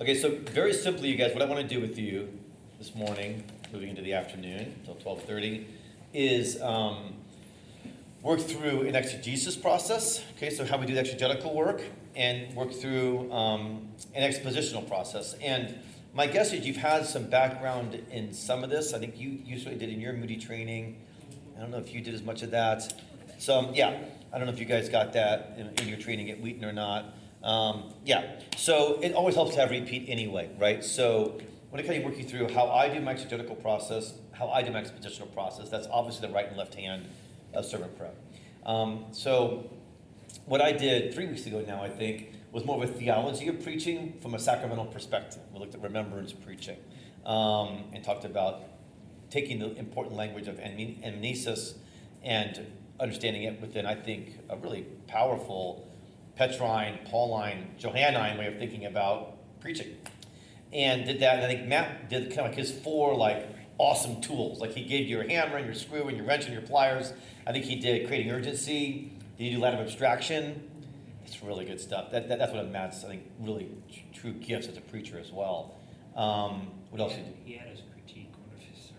Okay, so very simply, you guys, what I want to do with you this morning, moving into the afternoon until 12:30, is um, work through an exegesis process. Okay, so how we do the exegetical work, and work through um, an expositional process. And my guess is you've had some background in some of this. I think you usually did in your Moody training. I don't know if you did as much of that. So um, yeah, I don't know if you guys got that in, in your training at Wheaton or not. Um, yeah, so it always helps to have repeat anyway, right? So when I kind of work you through how I do my exegetical process, how I do my expositional process, that's obviously the right and left hand of sermon prep. Um, so what I did three weeks ago now, I think, was more of a theology of preaching from a sacramental perspective. We looked at remembrance preaching um, and talked about taking the important language of anamnesis and understanding it within, I think, a really powerful Petrine, Pauline, Johannine way of thinking about preaching. And did that, and I think Matt did kind of like his four like awesome tools. Like he gave you your hammer and your screw and your wrench and your pliers. I think he did creating urgency. Did you do ladder of abstraction? It's really good stuff. That, that, that's one of Matt's, I think, really true gifts as a preacher as well. Um, what else he did he had his critique one of his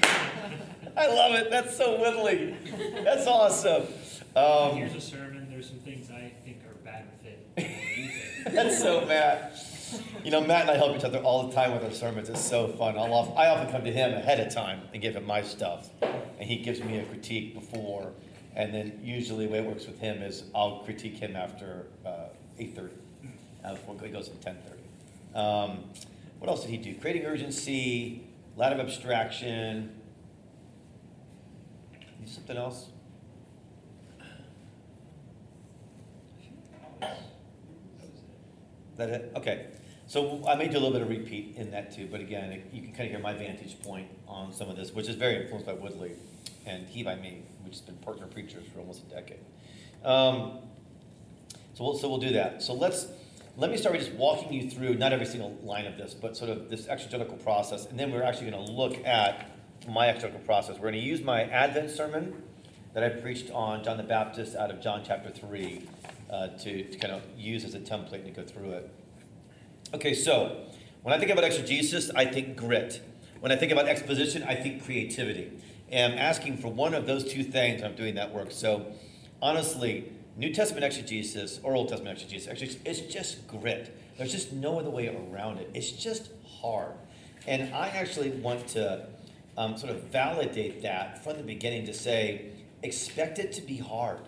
sermons. I love it. That's so Woodley. That's awesome. Um, Here's a sermon. There's some things I think are bad with it. That's so Matt. You know, Matt and I help each other all the time with our sermons. It's so fun. I'll often, I often come to him ahead of time and give him my stuff, and he gives me a critique before. And then usually the way it works with him is I'll critique him after uh, 8.30, uh, before he goes to 10.30. Um, what else did he do? Creating urgency, ladder of abstraction. Something else? That it? Okay. So I may do a little bit of repeat in that too, but again, you can kind of hear my vantage point on some of this, which is very influenced by Woodley and he by me, which has been partner preachers for almost a decade. Um, so we'll, so we'll do that. So let's let me start with just walking you through not every single line of this, but sort of this exegetical process, and then we're actually going to look at my exegetical process. We're going to use my Advent sermon that I preached on John the Baptist out of John chapter three uh, to, to kind of use as a template to go through it. Okay, so when I think about exegesis, I think grit. When I think about exposition, I think creativity. And I'm asking for one of those two things I'm doing that work. So honestly, New Testament exegesis or Old Testament exegesis, actually, it's just grit. There's just no other way around it. It's just hard. And I actually want to um, sort of validate that from the beginning to say, expect it to be hard.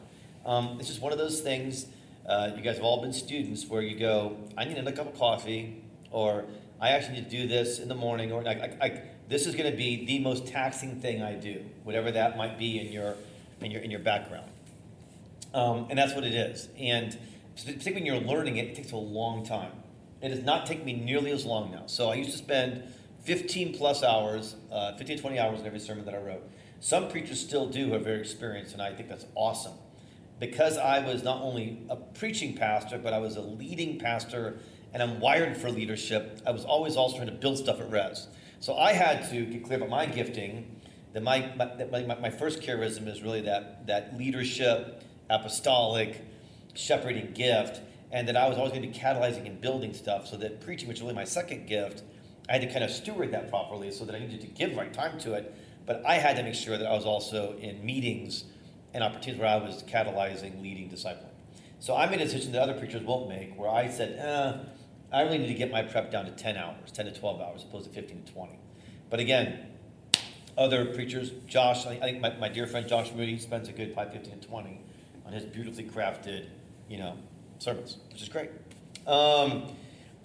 Um, it's just one of those things uh, you guys have all been students where you go, I need a cup of coffee, or I actually need to do this in the morning, or I, I, I, this is going to be the most taxing thing I do, whatever that might be in your in your in your background. Um, and that's what it is. And particularly when you're learning it, it takes a long time. It does not take me nearly as long now. So I used to spend 15 plus hours, uh, 15 20 hours in every sermon that I wrote. Some preachers still do who are very experienced, and I think that's awesome because I was not only a preaching pastor, but I was a leading pastor and I'm wired for leadership, I was always also trying to build stuff at Res. So I had to get clear about my gifting. That my, my, my, my first charism is really that, that leadership, apostolic, shepherding gift, and that I was always going to be catalyzing and building stuff. So that preaching, which was really my second gift, I had to kind of steward that properly so that I needed to give right time to it. But I had to make sure that I was also in meetings and opportunities where I was catalyzing, leading, discipling. So I made a decision that other preachers won't make, where I said, eh, I really need to get my prep down to 10 hours, 10 to 12 hours, opposed to 15 to 20. But again, other preachers, Josh, I think my, my dear friend Josh Moody spends a good 5, 15, and 20 on his beautifully crafted, you know, sermons, which is great. Um,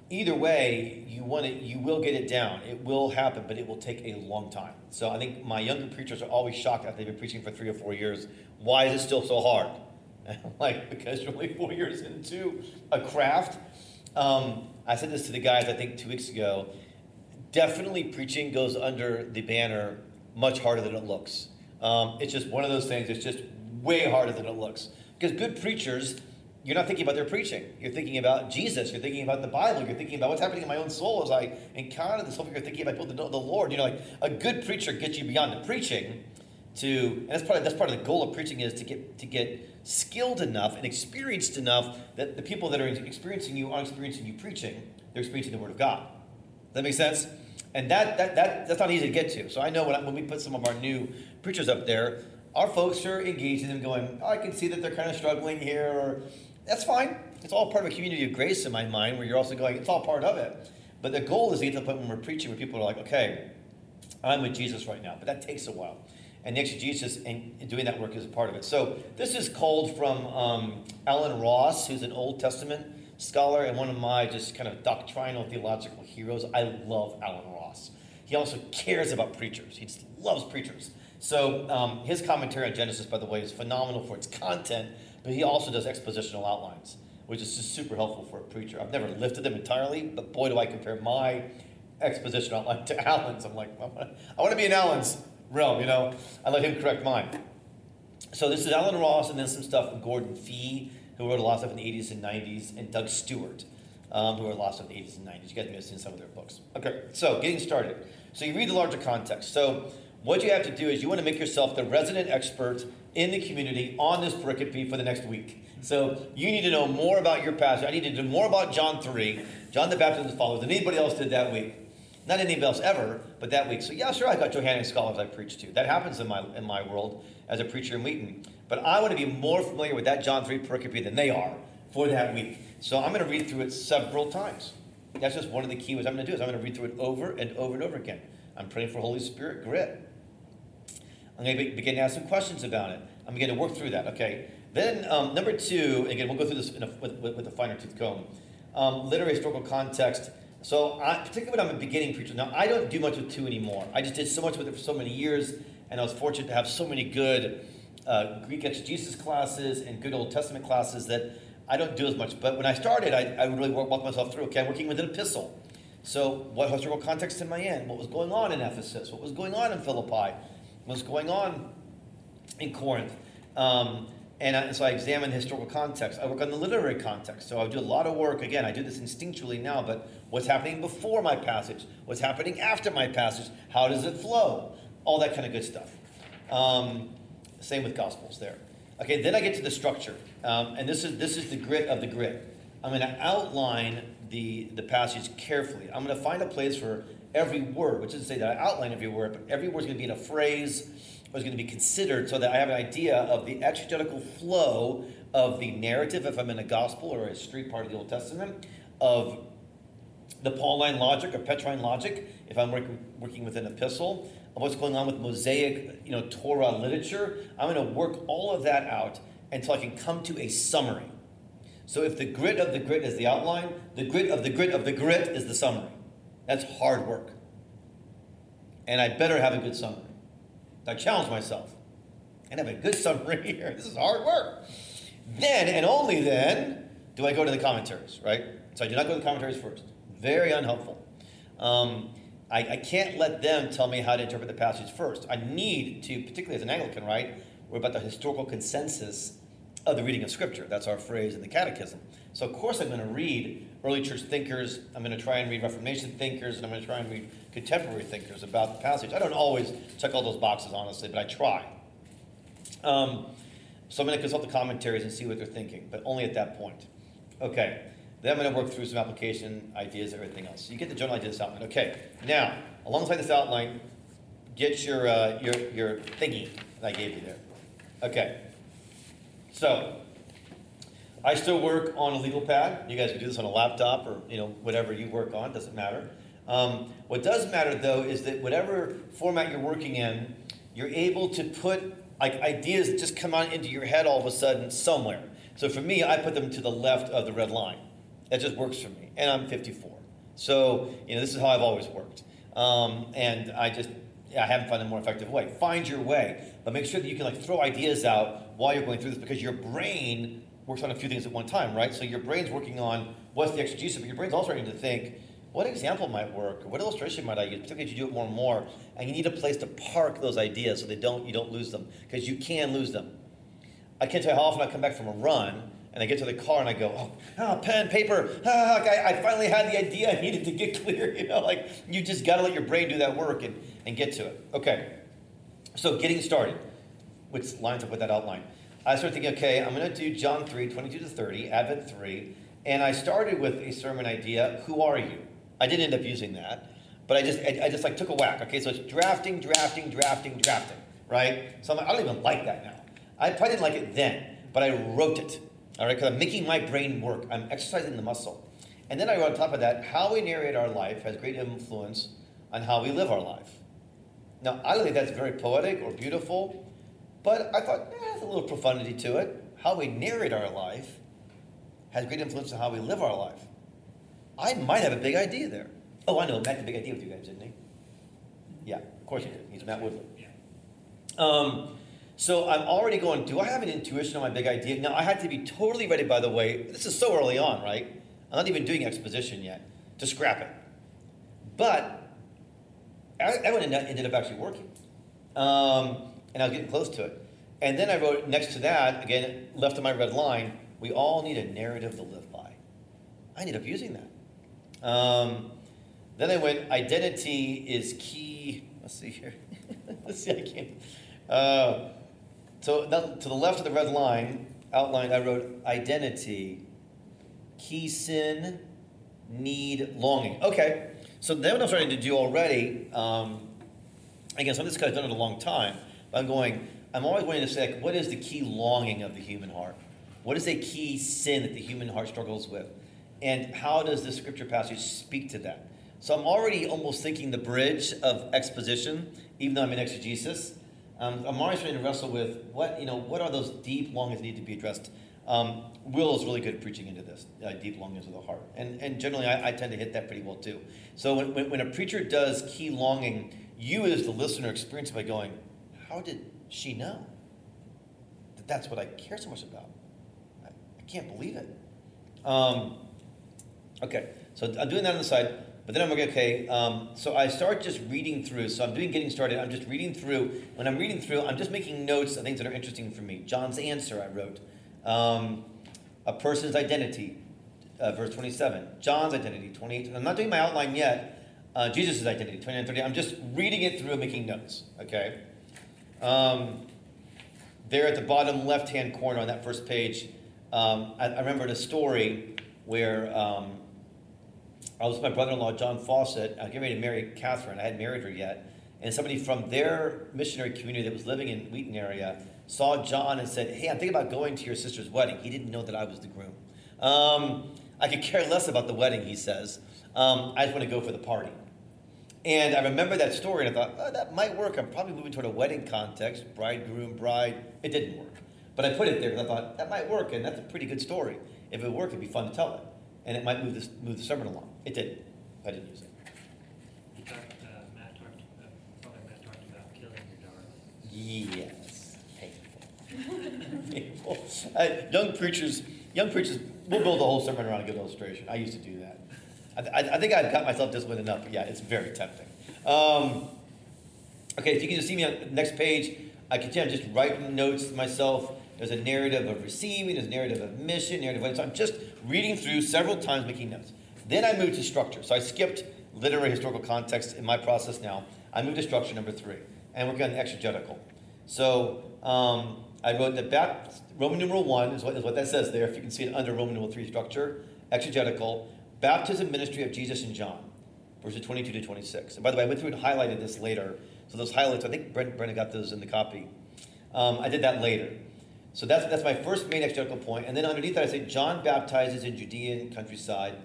either way, you want it, you will get it down. It will happen, but it will take a long time. So I think my younger preachers are always shocked after they've been preaching for three or four years. Why is it still so hard? like because you're only four years into a craft. Um, I said this to the guys I think two weeks ago. Definitely, preaching goes under the banner much harder than it looks. Um, it's just one of those things. It's just way harder than it looks because good preachers you're not thinking about their preaching. You're thinking about Jesus. You're thinking about the Bible. You're thinking about what's happening in my own soul as I encounter this. Hopefully, you're thinking about the, the Lord. You know, like a good preacher gets you beyond the preaching to, and that's part of, that's part of the goal of preaching is to get to get skilled enough and experienced enough that the people that are experiencing you aren't experiencing you preaching, they're experiencing the Word of God. Does that make sense? And that, that, that that's not easy to get to. So I know when, I, when we put some of our new preachers up there, our folks are engaging them going, oh, I can see that they're kind of struggling here, or that's fine. It's all part of a community of grace in my mind where you're also going, it's all part of it. But the goal is to get to the point when we're preaching where people are like, okay, I'm with Jesus right now. But that takes a while. And the exegesis and doing that work is a part of it. So this is called from um, Allen Ross, who's an Old Testament scholar and one of my just kind of doctrinal theological heroes. I love Allen Ross. He also cares about preachers. He just loves preachers. So um, his commentary on Genesis, by the way, is phenomenal for its content, but he also does expositional outlines, which is just super helpful for a preacher. I've never lifted them entirely, but boy, do I compare my exposition outline to Allen's. I'm like, I want to be in Allen's realm, you know. I let him correct mine. So this is Allen Ross, and then some stuff from Gordon Fee, who wrote a lot of stuff in the 80s and 90s, and Doug Stuart, um, who wrote a lot of stuff in the 80s and 90s. You guys may have seen some of their books. Okay, so getting started. So you read the larger context. So what you have to do is you want to make yourself the resident expert in the community on this pericope for the next week. So you need to know more about your passage. I need to know more about John 3, John the Baptist's followers, than anybody else did that week. Not anybody else ever, but that week. So yeah, sure, I got Johannine scholars I preach to. That happens in my in my world as a preacher in Wheaton. But I want to be more familiar with that John 3 pericope than they are for that week. So I'm going to read through it several times. That's just one of the key ways I'm going to do is I'm going to read through it over and over and over again. I'm praying for Holy Spirit grit. I'm going to begin to ask some questions about it. I'm going to work through that, okay? Then, um, number two, again, we'll go through this a, with, with, a finer tooth comb. Um, literary historical context. So, I, particularly when I'm a beginning preacher, now I don't do much with two anymore. I just did so much with it for so many years, and I was fortunate to have so many good uh, Greek exegesis classes and good Old Testament classes that I don't do as much. But when I started, I, I really walked myself through. Okay, I'm working with an epistle. So, what historical context am I in? What was going on in Ephesus? What was going on in Philippi? What's going on in Corinth. Um, and, I, so I examine the historical context. I work on the literary context. So I do a lot of work. Again, I do this instinctually now, but what's happening before my passage? What's happening after my passage? How does it flow? All that kind of good stuff. Um, same with Gospels there. Okay, then I get to the structure. Um, and this is, this is the grit of the grit. I'm going to outline the, the passage carefully. I'm going to find a place for every word, which doesn't say that I outline every word, but every word is going to be in a phrase or is going to be considered so that I have an idea of the exegetical flow of the narrative, if I'm in a gospel or a street part of the Old Testament, of the Pauline logic or Petrine logic, if I'm working, working with an epistle, of what's going on with Mosaic, you know, Torah literature. I'm going to work all of that out until I can come to a summary. So if the grit of the grit is the outline, the grit of the grit of the grit is the summary. That's hard work. And I better have a good summary. I challenge myself and have a good summary here. This is hard work. Then and only then do I go to the commentaries, right? So I do not go to the commentaries first. Very unhelpful. Um, I, I, can't let them tell me how to interpret the passage first. I need to, particularly as an Anglican, right? We're about the historical consensus of the reading of Scripture. That's our phrase in the Catechism. So, of course, I'm going to read early church thinkers. I'm going to try and read Reformation thinkers, and I'm going to try and read contemporary thinkers about the passage. I don't always check all those boxes, honestly, but I try. Um, so I'm going to consult the commentaries and see what they're thinking, but only at that point. Okay. Then I'm going to work through some application ideas, and everything else. So you get the general idea this outline. Okay. Now, alongside this outline, get your uh, your your thingy that I gave you there. Okay. So I still work on a legal pad. You guys can do this on a laptop or you know whatever you work on. Doesn't matter. Um, what does matter though is that whatever format you're working in, you're able to put like ideas that just come out into your head all of a sudden somewhere. So for me, I put them to the left of the red line. That just works for me, and I'm 54. So you know this is how I've always worked, um, and I just I haven't found a more effective way. Find your way, but make sure that you can like throw ideas out while you're going through this because your brain works on a few things at one time, right? So your brain's working on what's the exegesis, but your brain's also starting to think, what example might work? What illustration might I use? Particularly as you do it more and more, and you need a place to park those ideas so they don't you don't lose them because you can lose them. I can't tell you how often I come back from a run and I get to the car and I go, oh, oh pen, paper, ah, I, I, finally had the idea I needed to get clear. You know, like you just got to let your brain do that work and, and get to it. Okay, so getting started. which lines up with that outline. I started thinking, okay, I'm going to do John 3, 22 to 30, Advent 3, and I started with a sermon idea, who are you? I didn't end up using that, but I just, I, I just like took a whack, okay? So it's drafting, drafting, drafting, drafting, right? So like, I don't even like that now. I probably didn't like it then, but I wrote it, all right? Because I'm making my brain work. I'm exercising the muscle. And then I wrote on top of that, how we narrate our life has great influence on how we live our life. Now, I don't think that's very poetic or beautiful, but I thought, eh, there's a little profundity to it. How we narrate our life has great influence on how we live our life. I might have a big idea there. Oh, I know, Matt had a big idea with you guys, didn't he? Yeah, of course he did. He's Matt Woodley. Yeah. Um, so I'm already going, do I have an intuition on my big idea? Now, I had to be totally ready, by the way. This is so early on, right? I'm not even doing exposition yet to scrap it. But that one ended up actually working. Um, and I was getting close to it. And then I wrote next to that, again, left of my red line, we all need a narrative to live by. I ended up using that. Um, then I went, identity is key. Let's see here. Let's see, I can't. Uh, so to the left of the red line outlined, I wrote identity, key sin, need, longing. Okay, so then what I'm starting to do already, um, again, some of this guy's done it a long time, I'm going, I'm always wanting to say, like, what is the key longing of the human heart? What is a key sin that the human heart struggles with? And how does the scripture passage speak to that? So I'm already almost thinking the bridge of exposition, even though I'm in exegesis. Um, I'm always trying to wrestle with what you know. What are those deep longings need to be addressed? Um, Will is really good at preaching into this uh, deep longings of the heart, and and generally I, I, tend to hit that pretty well too. So when, when, when a preacher does key longing, you as the listener experience by going, "How did she know that that's what I care so much about? I, I can't believe it." Um, okay, so I'm doing that on the side. But then I'm like, okay, um, so I start just reading through. So I'm doing getting started. I'm just reading through. When I'm reading through, I'm just making notes of things that are interesting for me. John's answer, I wrote. Um, a person's identity, uh, verse 27. John's identity, 28. I'm not doing my outline yet. Uh, Jesus' identity, 29 30. I'm just reading it through making notes, okay? Um, there at the bottom left hand corner on that first page, um, I, I remembered a story where um, I was with my brother-in-law, John Fawcett. I was getting ready to marry Catherine. I hadn't married her yet. And somebody from their missionary community that was living in Wheaton area saw John and said, hey, I'm thinking about going to your sister's wedding. He didn't know that I was the groom. Um, I could care less about the wedding, he says. Um, I just want to go for the party. And I remember that story and I thought, oh, that might work. I'm probably moving toward a wedding context, bridegroom, bride. It didn't work. But I put it there because I thought, that might work, and that's a pretty good story. If it worked, it'd be fun to tell it and it might move, this, move the sermon along. It didn't. I didn't use it. Talked, uh, Matt talked, uh, probably Matt talked about killing your darling. Yes, painful. painful. Uh, young preachers, young preachers, we'll build a whole sermon around a good illustration. I used to do that. I, I, I think I've got myself disciplined enough, but yeah, it's very tempting. Um, okay, if you can just see me on the next page, I continue, I'm just writing notes myself. There's a narrative of receiving, there's a narrative of mission, narrative of, so I'm just reading through several times, making notes. Then I moved to structure. So I skipped literary historical context in my process now. I moved to structure number three, and we're going to exegetical. So um, I wrote the Baptist, Roman numeral one is what, is what that says there. If you can see it under Roman numeral three structure, exegetical, baptism ministry of Jesus and John, verses 22 to 26. And by the way, I went through and highlighted this later. So those highlights, I think Brent, Brenda got those in the copy. Um, I did that later. So that's, that's my first main exegetical point. And then underneath that, I say John baptizes in Judean countryside.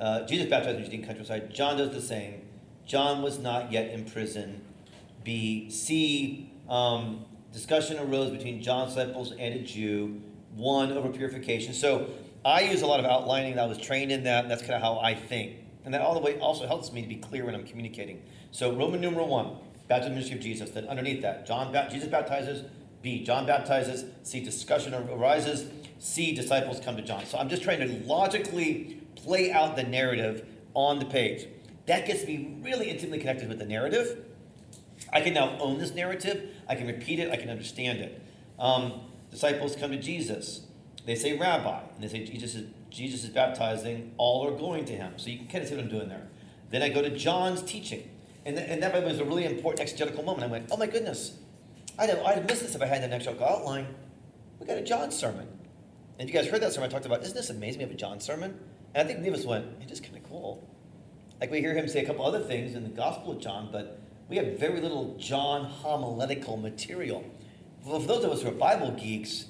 Uh, Jesus baptized in Judean countryside. John does the same. John was not yet in prison. B. C. Um, discussion arose between John's disciples and a Jew. One over purification. So I use a lot of outlining. I was trained in that, and that's kind of how I think. And that all the way also helps me to be clear when I'm communicating. So Roman numeral one, baptism ministry of Jesus. Then underneath that, John Jesus baptizes B, John baptizes. C, discussion arises. C, disciples come to John. So I'm just trying to logically play out the narrative on the page. That gets me really intimately connected with the narrative. I can now own this narrative. I can repeat it. I can understand it. Um, disciples come to Jesus. They say, Rabbi. And they say, Jesus is, Jesus is baptizing. All are going to him. So you can kind of see what I'm doing there. Then I go to John's teaching. And, th- and that was a really important exegetical moment. I went, oh my goodness. I'd have, I'd have missed this if I had an actual outline. We got a John sermon. And you guys heard that sermon I talked about, isn't this amazing? We have a John sermon. And I think many of us went, it's just kind of cool. Like we hear him say a couple other things in the Gospel of John, but we have very little John homiletical material. Well, for those of us who are Bible geeks,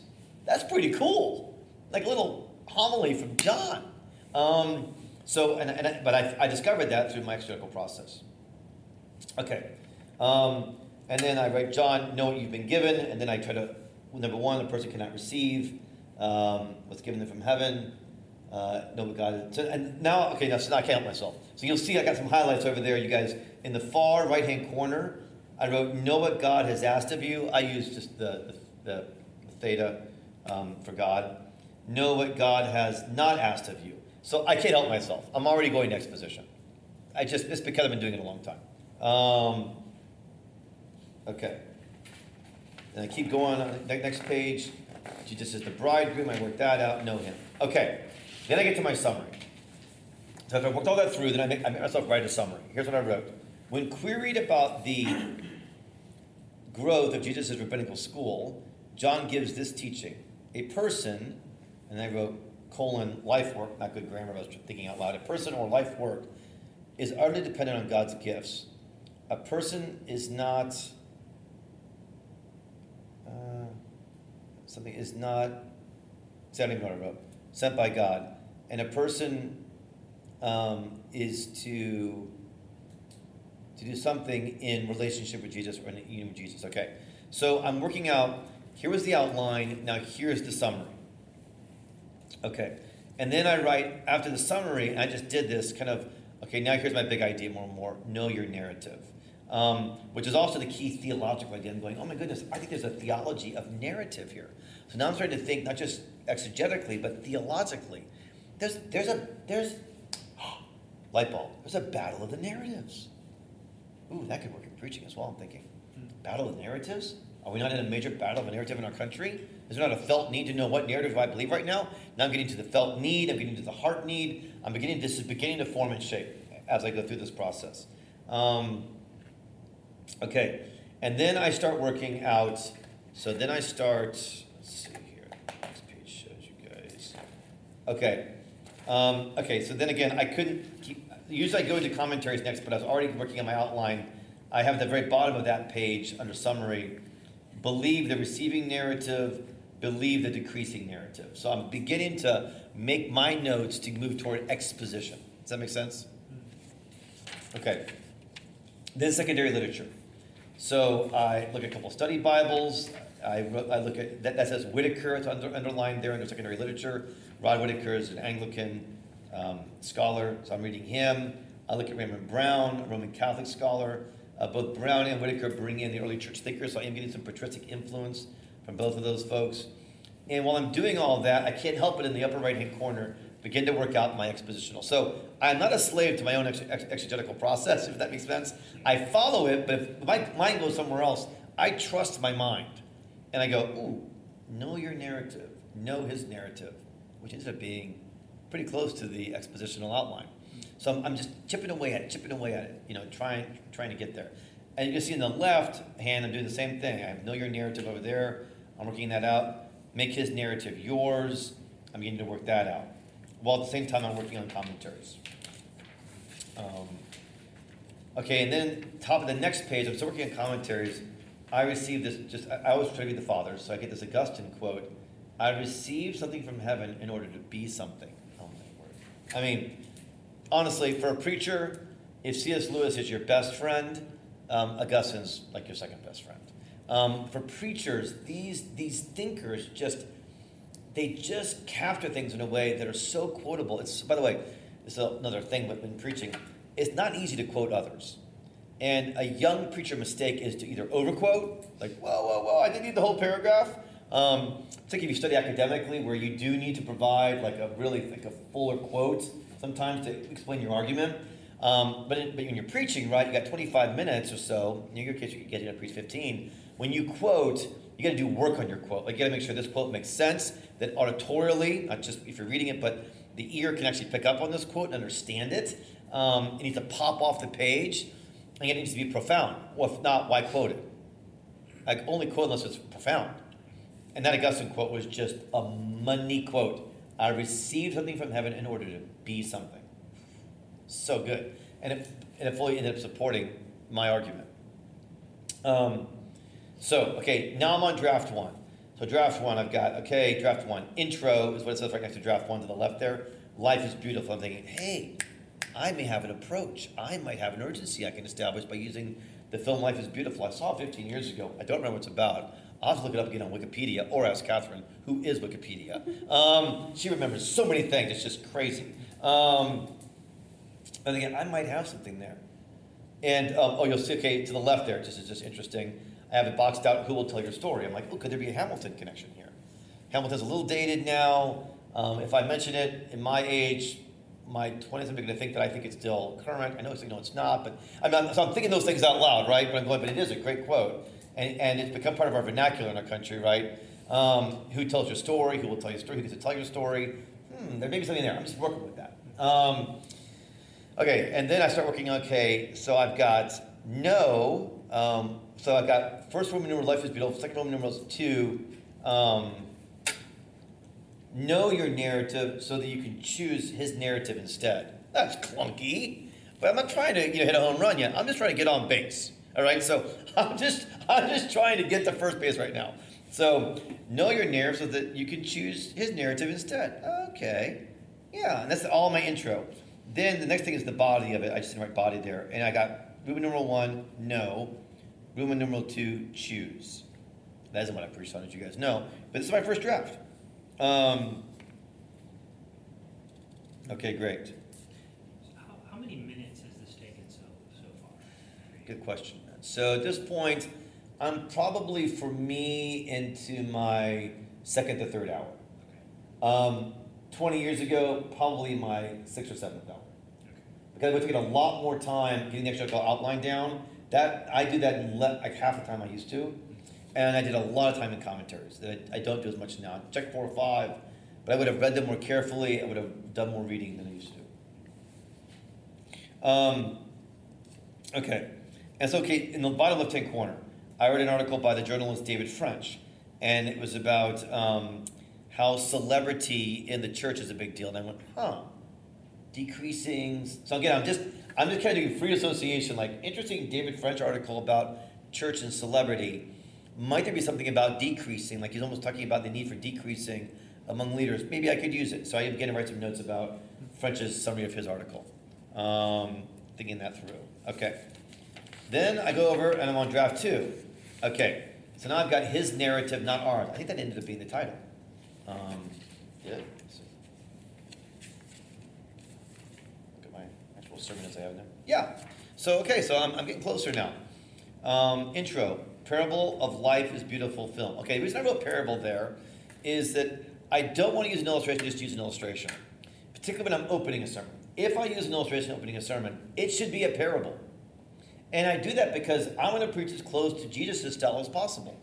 that's pretty cool. Like a little homily from John. Um, so, and, and I, but I, I, discovered that through my exegetical process. Okay. Um, and then I write, John, know what you've been given. And then I try to, number one, the person cannot receive um, what's given them from heaven. Uh, know what God So, and now, okay, now, so now I can't help myself. So you'll see I got some highlights over there, you guys. In the far right hand corner, I wrote, know what God has asked of you. I used just the, the, the theta um, for God. Know what God has not asked of you. So I can't help myself. I'm already going to exposition. I just, it's because I've been doing it a long time. Um, okay. And I keep going on the next page. Jesus is the bridegroom. I worked that out. Know him. Okay. Then I get to my summary. So after I worked all that through, then I make, I make myself write a summary. Here's what I wrote. When queried about the growth of Jesus' rabbinical school, John gives this teaching. A person, and I wrote colon life work, not good grammar, I was thinking out loud. A person or life work is utterly dependent on God's gifts. A person is not uh, something is not sounding what I wrote, sent by God, and a person um, is to to do something in relationship with Jesus or in union with Jesus. Okay, so I'm working out. Here was the outline. Now here's the summary. Okay, and then I write after the summary. and I just did this kind of. Okay, now here's my big idea. More and more, know your narrative. Um, which is also the key theological idea. I'm going, oh my goodness, I think there's a theology of narrative here. So now I'm starting to think not just exegetically, but theologically. There's there's a there's light bulb. There's a battle of the narratives. Ooh, that could work in preaching as well, I'm thinking. Battle of narratives? Are we not in a major battle of a narrative in our country? Is there not a felt need to know what narrative I believe right now? Now I'm getting to the felt need, I'm getting to the heart need. I'm beginning, this is beginning to form and shape as I go through this process. Um, okay, and then I start working out. So then I start, let's see here, next page shows you guys. Okay, um, okay, so then again, I couldn't keep, usually I go into commentaries next, but I was already working on my outline. I have the very bottom of that page under summary, believe the receiving narrative, believe the decreasing narrative. So I'm beginning to make my notes to move toward exposition. Does that make sense? Okay. Then secondary literature. So I look at a couple study Bibles. I, I look at that, that says Whitacre, it's under, underlined there under secondary literature. Rod Whitacre is an Anglican um, scholar, so I'm reading him. I look at Raymond Brown, a Roman Catholic scholar. Uh, both Brown and Whitacre bring in the early church thinkers, so I am getting some patristic influence from both of those folks. And while I'm doing all that, I can't help but in the upper right hand corner begin to work out my expositional. So I'm not a slave to my own ex- ex- exegetical process, if that makes sense. I follow it, but if my mind goes somewhere else, I trust my mind. And I go, ooh, know your narrative, know his narrative, which ends up being pretty close to the expositional outline. So I'm, I'm, just chipping away at it, chipping away at it, you know, trying, trying to get there. And you can see in the left hand, I'm doing the same thing. I know your narrative over there. I'm working that out. Make his narrative yours. I'm beginning to work that out. While at the same time, I'm working on commentaries. Um, okay, and then top of the next page, I'm still working on commentaries. I received this, just, I, I always try to be the father, so I get this Augustine quote. I received something from heaven in order to be something. I mean, honestly, for a preacher, if C.S. Lewis is your best friend, um, Augustine's like your second best friend. Um, for preachers, these these thinkers just they just capture things in a way that are so quotable. It's by the way, is another thing, but in preaching, it's not easy to quote others. And a young preacher mistake is to either overquote, like, whoa, whoa, whoa, I didn't need the whole paragraph. Um, it's like if you study academically, where you do need to provide like a really like a fuller quote sometimes to explain your argument. Um, but, in, but when you're preaching, right, you got 25 minutes or so. In your case, you get to preach 15. When you quote, you got to do work on your quote. Like you got to make sure this quote makes sense. That auditorially, not just if you're reading it, but the ear can actually pick up on this quote and understand it. Um, it needs to pop off the page, and it needs to be profound. Or if not, why quote it? I only quote unless it's profound. And that Augustine quote was just a money quote. I received something from heaven in order to be something. So good. And it, and it fully ended up supporting my argument. Um, so, okay, now I'm on draft one. So, draft one, I've got, okay, draft one. Intro is what it says right next to draft one to the left there. Life is beautiful. I'm thinking, hey, I may have an approach. I might have an urgency I can establish by using the film Life is Beautiful. I saw it 15 years ago. I don't remember what it's about. I'll have to look it up again on Wikipedia or ask Catherine, who is Wikipedia. Um, she remembers so many things, it's just crazy. Um, and again, I might have something there. And um, oh, you'll see, okay, to the left there, just is just interesting. I have it boxed out, who will tell your story? I'm like, oh, could there be a Hamilton connection here? Hamilton's a little dated now. Um, if I mention it in my age, my 20s, I'm going to think that I think it's still current. I know it's like, no, it's not, but I'm so I'm thinking those things out loud, right? But I'm going, but it is a great quote. And, and it's become part of our vernacular in our country, right? Um, who tells your story? Who will tell your story? Who gets to tell your story? Hmm, there may be something there. I'm just working with that. Um, okay, and then I start working, okay, so I've got no. Um, so I've got first Roman numeral, life is beautiful. Second Roman numeral is two. Um, know your narrative so that you can choose his narrative instead. That's clunky, but I'm not trying to you know, hit a home run yet. I'm just trying to get on base. All right, so I'm just I'm just trying to get to first base right now. So know your narrative so that you can choose his narrative instead. Okay, yeah, and that's all my intro. Then the next thing is the body of it. I just didn't write body there, and I got Roman numeral one, no. Roman numeral two, choose. That isn't what I on, as you guys know, but this is my first draft. Um, okay, great. How, how many minutes has this taken so, so far? Good question. So at this point, I'm probably for me into my second to third hour. Um, 20 years ago, probably my sixth or seventh hour. Because it would take a lot more time getting the actual outline down. That I do that in le- like half the time I used to, and I did a lot of time in commentaries that I, I don't do as much now. Check four or five, but I would have read them more carefully. I would have done more reading than I used to. Um, okay, and so okay in the bottom left hand corner, I read an article by the journalist David French, and it was about um, how celebrity in the church is a big deal. And I went, huh, decreasing. So again, I'm just I'm just kind of doing free association. Like interesting David French article about church and celebrity. Might there be something about decreasing? Like he's almost talking about the need for decreasing among leaders. Maybe I could use it. So I going to write some notes about French's summary of his article. Um, thinking that through. Okay. Then I go over and I'm on draft two. Okay. So now I've got his narrative, not ours. I think that ended up being the title. Um, yeah. Look at my actual sermon as I have now. Yeah. So, okay, so I'm, I'm getting closer now. Um, intro Parable of Life is Beautiful film. Okay, the reason I wrote parable there is that I don't want to use an illustration, just use an illustration, particularly when I'm opening a sermon. If I use an illustration opening a sermon, it should be a parable. And I do that because I want to preach as close to Jesus' style as possible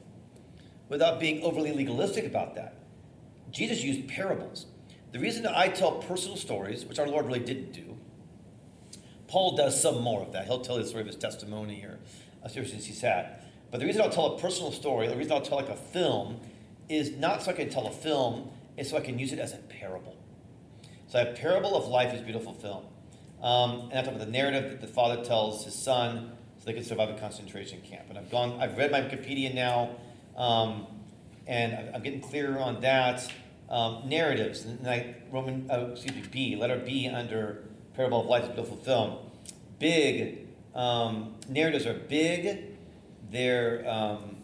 without being overly legalistic about that. Jesus used parables. The reason I tell personal stories, which our Lord really didn't do, Paul does some more of that. He'll tell the story of his testimony or a since he's had. But the reason I'll tell a personal story, the reason I'll tell like a film, is not so I can tell a film, it's so I can use it as a parable. So a parable of life is beautiful film. Um, and I talk about the narrative that the father tells his son so they can survive a concentration camp. And I've gone, I've read my Wikipedia now, um, and I'm getting clearer on that. Um, narratives, I, Roman, uh, excuse me, B, letter B under Parable of Life is Beautiful Film. Big um, narratives are big. They're um,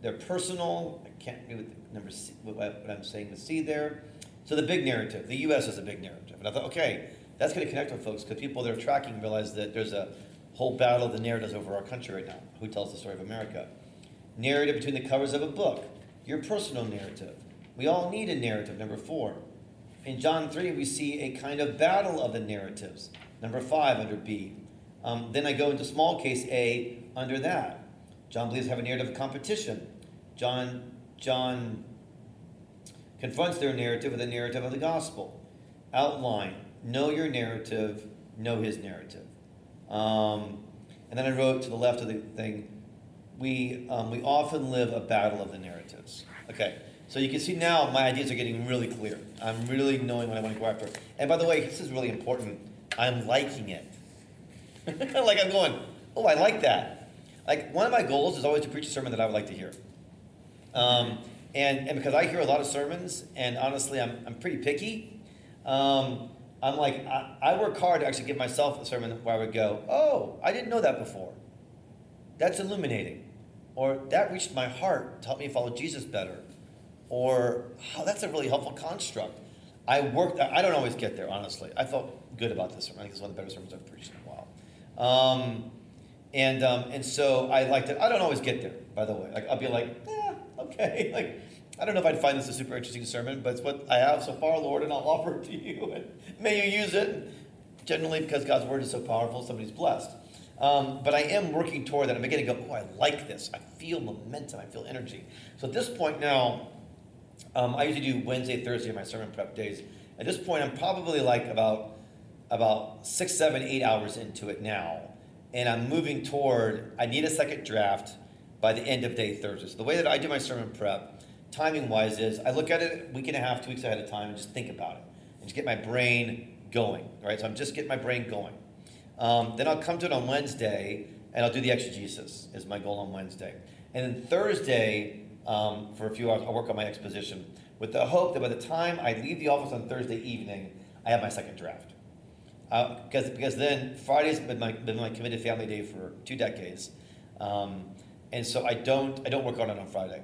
they're personal. I can't the number C, what, I'm saying the C there. So the big narrative. The U.S. is a big narrative, and I thought, okay, that's going to connect with folks because people that are tracking realize that there's a whole battle of the narratives over our country right now. Who tells the story of America? Narrative between the covers of a book. Your personal narrative. We all need a narrative. Number four. In John 3, we see a kind of battle of the narratives. Number five under B. Um, then I go into small case A under that. John believes have a narrative of competition. John, John confronts their narrative with a narrative of the gospel. Outline, know your narrative, know his narrative. Um, and then I wrote to the left of the thing, we, um, we often live a battle of the narratives. Okay, so you can see now my ideas are getting really clear. I'm really knowing what I want to go after. And by the way, this is really important. I'm liking it. like I'm going, oh, I like that. Like one of my goals is always to preach a sermon that I would like to hear. Um, and, and because I hear a lot of sermons, and honestly, I'm, I'm pretty picky, um, I'm like, I, I work hard to actually give myself a sermon where I would go, oh, I didn't know that before. That's illuminating. Or that reached my heart to help me follow Jesus better. Or, oh, that's a really helpful construct. I worked, I don't always get there, honestly. I felt good about this sermon. I think it's one of the better sermons I've preached in a while. Um, and, um, and so I liked it. I don't always get there, by the way. Like, I'll be like, eh, okay. Like, I don't know if I'd find this a super interesting sermon, but it's what I have so far, Lord, and I'll offer it to you. And may you use it. Generally, because God's word is so powerful, somebody's blessed. Um, but I am working toward that. I'm beginning to go, oh, I like this. I feel momentum. I feel energy. So at this point now, um, I usually do Wednesday, Thursday, my sermon prep days. At this point, I'm probably like about about six, seven, eight hours into it now, and I'm moving toward. I need a second draft by the end of day Thursday. So the way that I do my sermon prep, timing wise, is I look at it a week and a half, two weeks ahead of time, and just think about it, and just get my brain going. Right. So I'm just getting my brain going. Um, then I'll come to it on Wednesday and I'll do the exegesis, is my goal on Wednesday. And then Thursday, um, for a few hours, I'll work on my exposition with the hope that by the time I leave the office on Thursday evening, I have my second draft. Uh, because, because then Friday's been my, been my committed family day for two decades. Um, and so I don't, I don't work on it on Friday.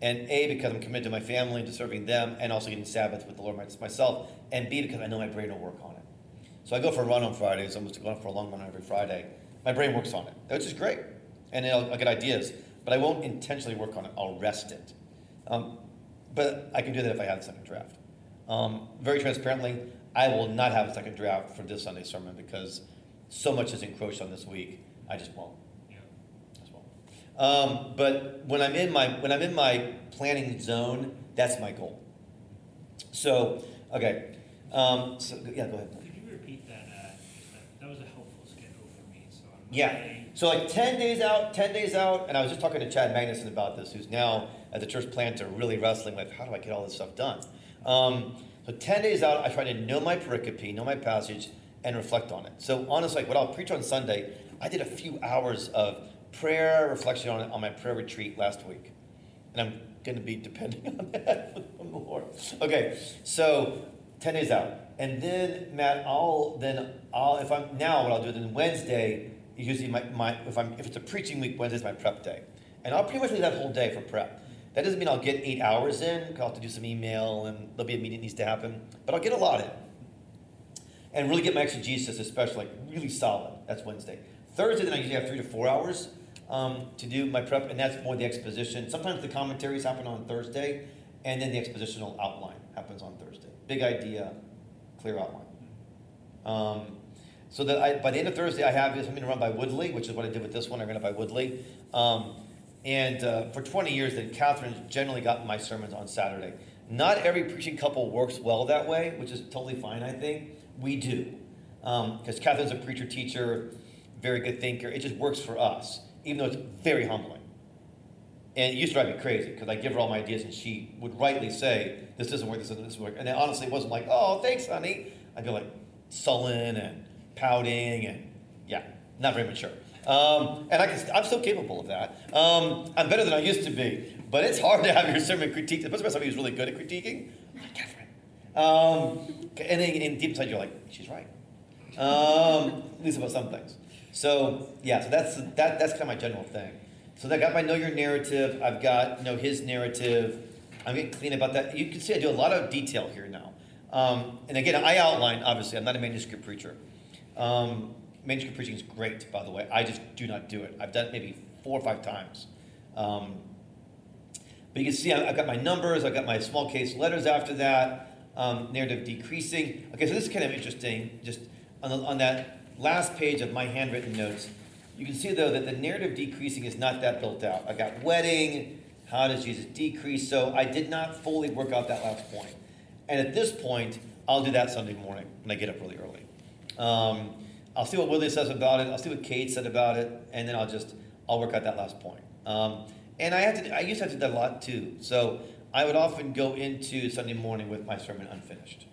And A, because I'm committed to my family and to serving them and also getting Sabbath with the Lord myself. And B, because I know my brain will work on it. So I go for a run on Fridays. I'm going for a long run every Friday. My brain works on it, which is great, and I'll, I'll get ideas. But I won't intentionally work on it. I'll rest it. Um, but I can do that if I have a second draft. Um, very transparently, I will not have a second draft for this Sunday sermon because so much is encroached on this week. I just won't. Yeah. Just won't. Um, but when I'm in my when I'm in my planning zone, that's my goal. So okay. Um, so yeah, go ahead. Could you repeat that? Uh, that, that was a helpful schedule for me. So I'm yeah. So like 10 days out, 10 days out, and I was just talking to Chad Magnuson about this, who's now at the church planter really wrestling with how do I get all this stuff done? Um, so 10 days out, I try to know my pericope, know my passage, and reflect on it. So honestly, like what I'll preach on Sunday, I did a few hours of prayer, reflection on it on my prayer retreat last week. And I'm going to be depending on that Lord. Okay, so 10 days out. And then, Matt, I'll then, I'll, if I'm, now what I'll do, then Wednesday, usually my, my if I'm if it's a preaching week, Wednesday's my prep day, and I'll pretty much leave that whole day for prep. That doesn't mean I'll get eight hours in. I'll have to do some email, and there'll be a meeting that needs to happen, but I'll get a lot in, and really get my exegesis, especially like really solid. That's Wednesday. Thursday, then I usually have three to four hours um, to do my prep, and that's more the exposition. Sometimes the commentaries happen on Thursday, and then the expositional outline happens on Thursday. Big idea, clear outline. Um, so that I, by the end of Thursday, I have something to run by Woodley, which is what I did with this one. I ran it by Woodley. Um, and uh, for 20 years, then Catherine generally got my sermons on Saturday. Not every preaching couple works well that way, which is totally fine, I think. We do. Because um, Catherine's a preacher, teacher, very good thinker. It just works for us, even though it's very humbling. And it used to drive me crazy because I give her all my ideas and she would rightly say, This doesn't work, this doesn't, this doesn't work. And then honestly, it wasn't like, Oh, thanks, honey. I'd be like sullen and pouting, and yeah, not very mature. Um, and I can, I'm still capable of that. Um, I'm better than I used to be, but it's hard to have your sermon critiqued, especially by somebody who's really good at critiquing. Like Catherine. Um, and then in deep inside, you're like, she's right. Um, at least about some things. So yeah, so that's that. That's kind of my general thing. So I got my know your narrative. I've got know his narrative. I'm getting clean about that. You can see I do a lot of detail here now. Um, and again, I outline. Obviously, I'm not a manuscript preacher. Um, manuscript preaching is great, by the way. I just do not do it. I've done it maybe four or five times. Um, but you can see I've got my numbers, I've got my small case letters after that, um, narrative decreasing. Okay, so this is kind of interesting. Just on, the, on that last page of my handwritten notes, you can see though that the narrative decreasing is not that built out. I got wedding, how does Jesus decrease? So I did not fully work out that last point. And at this point, I'll do that Sunday morning when I get up really early. Um, I'll see what Willie says about it. I'll see what Kate said about it, and then I'll just I'll work out that last point. Um, and I had to, I used to have to do that a lot too. So I would often go into Sunday morning with my sermon unfinished.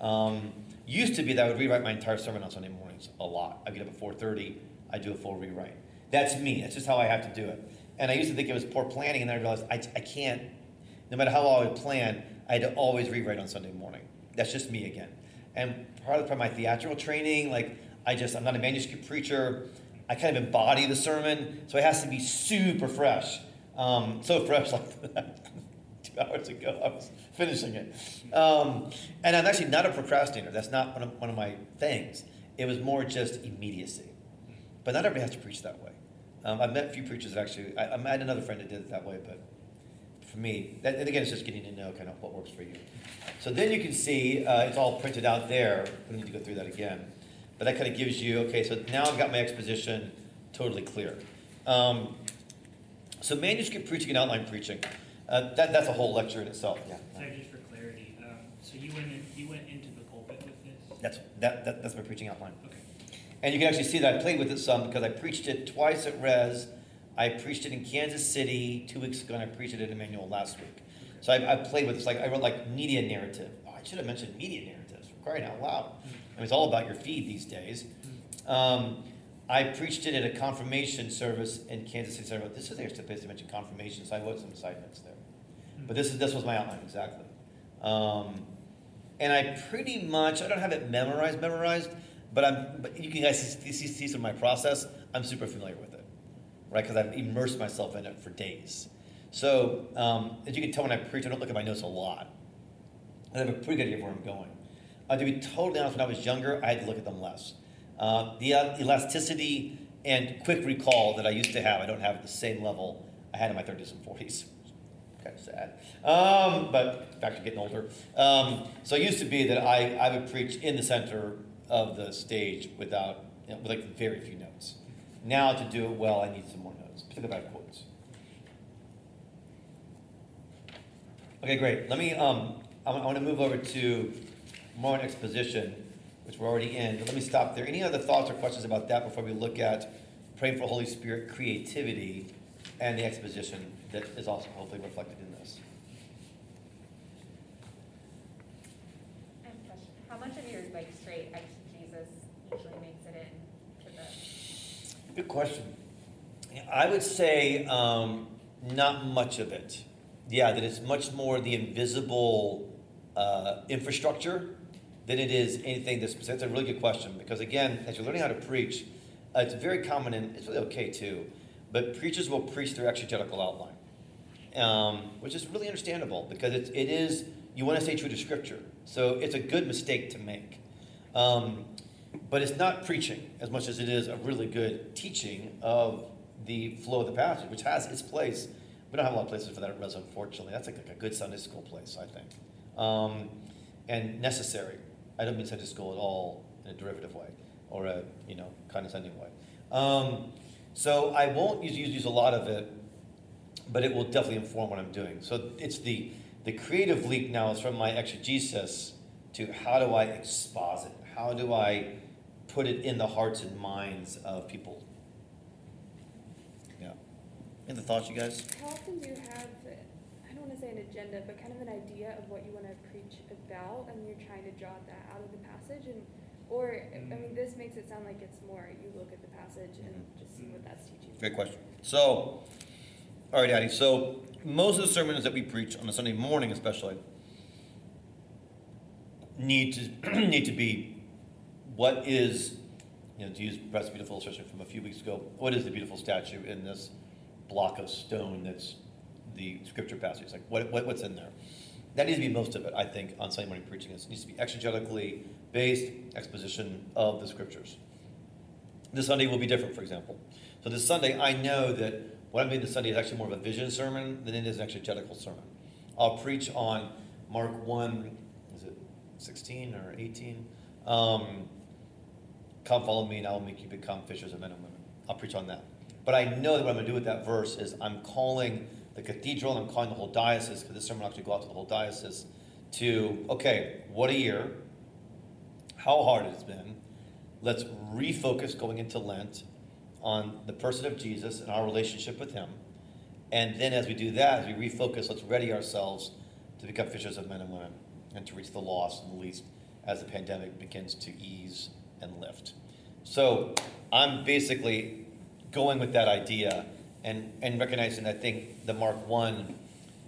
Um, used to be that I would rewrite my entire sermon on Sunday mornings a lot. I get up at 4:30, I do a full rewrite. That's me. That's just how I have to do it. And I used to think it was poor planning, and then I realized I, I can't. No matter how I would plan, I had to always rewrite on Sunday morning. That's just me again. And part of my theatrical training, like I just I'm not a manuscript preacher. I kind of embody the sermon, so it has to be super fresh. Um, so fresh, like two hours ago, I was finishing it. Um, and I'm actually not a procrastinator. That's not one of, one of my things. It was more just immediacy. But not everybody has to preach that way. Um, I've met a few preachers that actually, I, I had another friend that did it that way, but for me, that, and again, it's just getting to know kind of what works for you. So then you can see uh, it's all printed out there. We need to go through that again. But that kind of gives you, okay, so now I've got my exposition totally clear. Um, so manuscript preaching and outline preaching, uh, that, that's a whole lecture in itself. Yeah. So just for clarity, um, so you went in, you went into the pulpit with this? That's, that, that, that's my preaching outline. Okay. And you can actually see that I played with it some because I preached it twice at Res. I preached it in Kansas City two weeks ago, and I preached it at Emmanuel last week. So I, I played with this. Like I wrote like media narrative. Oh, I should have mentioned media narratives for crying out loud. I mean, it's all about your feed these days. Um, I preached it at a confirmation service in Kansas City. So I wrote, this is their supposed to mention confirmation, so I wrote some side notes there. But this is this was my outline exactly. Um, and I pretty much I don't have it memorized, memorized, but I'm. But you can guys see, see, see some of my process. I'm super familiar with it, right? Because I've immersed myself in it for days. So um, as you can tell when I preach, I don't look at my notes a lot. I have a pretty good idea of where I'm going. Uh, to be totally honest, when I was younger, I had to look at them less. Uh, the uh, elasticity and quick recall that I used to have, I don't have at the same level I had in my 30s and 40s. Kind of sad. Um, but in fact, I'm getting older. Um, so it used to be that I, I would preach in the center of the stage without, you know, with like very few notes. Now to do it well, I need some more notes, particularly about quotes. Okay, great. Let me, um, I want to move over to more exposition, which we're already in. But let me stop there. Any other thoughts or questions about that before we look at praying for Holy Spirit creativity and the exposition that is also hopefully reflected in this? I have a question. How much of your like straight exegesis usually makes it in to the? Good question. I would say um, not much of it. Yeah, that it's much more the invisible uh, infrastructure than it is anything that's. That's a really good question because, again, as you're learning how to preach, uh, it's very common and it's really okay too, but preachers will preach their exegetical outline, um, which is really understandable because it's, it is, you want to stay true to Scripture. So it's a good mistake to make. Um, but it's not preaching as much as it is a really good teaching of the flow of the passage, which has its place. We don't have a lot of places for that at Res, unfortunately. That's like, a good Sunday school place, I think. Um, and necessary. I don't mean Sunday school at all in a derivative way or a you know condescending way. Um, so I won't use, use use a lot of it, but it will definitely inform what I'm doing. So it's the the creative leap now is from my exegesis to how do I exposit? How do I put it in the hearts and minds of people? Yeah. Any other thoughts, you guys? How often do you have, I don't want to say an agenda, but kind of an idea of what you want to preach about, and you're trying to draw that out of the passage, and or I mean, mm. this makes it sound like it's more you look at the passage and mm-hmm. just see what that's teaching. Great question. So, all right, Addie. So most of the sermons that we preach on a Sunday morning, especially, need to need to be what is, you know, to use a beautiful illustration from a few weeks ago. What is the beautiful statue in this block of stone that's the scripture passage? Like what, what what's in there? That needs to be most of it, I think, on Sunday morning preaching. It needs to be exegetically based exposition of the scriptures. This Sunday will be different, for example. So this Sunday, I know that what I'm this Sunday is actually more of a vision sermon than it is an exegetical sermon. I'll preach on Mark 1, is it 16 or 18? Um, Come follow me and I will make you become fishers of men and women. I'll preach on that. But I know that what I'm going to do with that verse is I'm calling the cathedral and I'm calling the whole diocese, because this sermon will actually go out to the whole diocese, to, okay, what a year, how hard it's been. Let's refocus going into Lent on the person of Jesus and our relationship with Him. And then as we do that, as we refocus, let's ready ourselves to become fishers of men and women and to reach the lost and the least as the pandemic begins to ease and lift. So I'm basically going with that idea and, and recognizing I think the Mark 1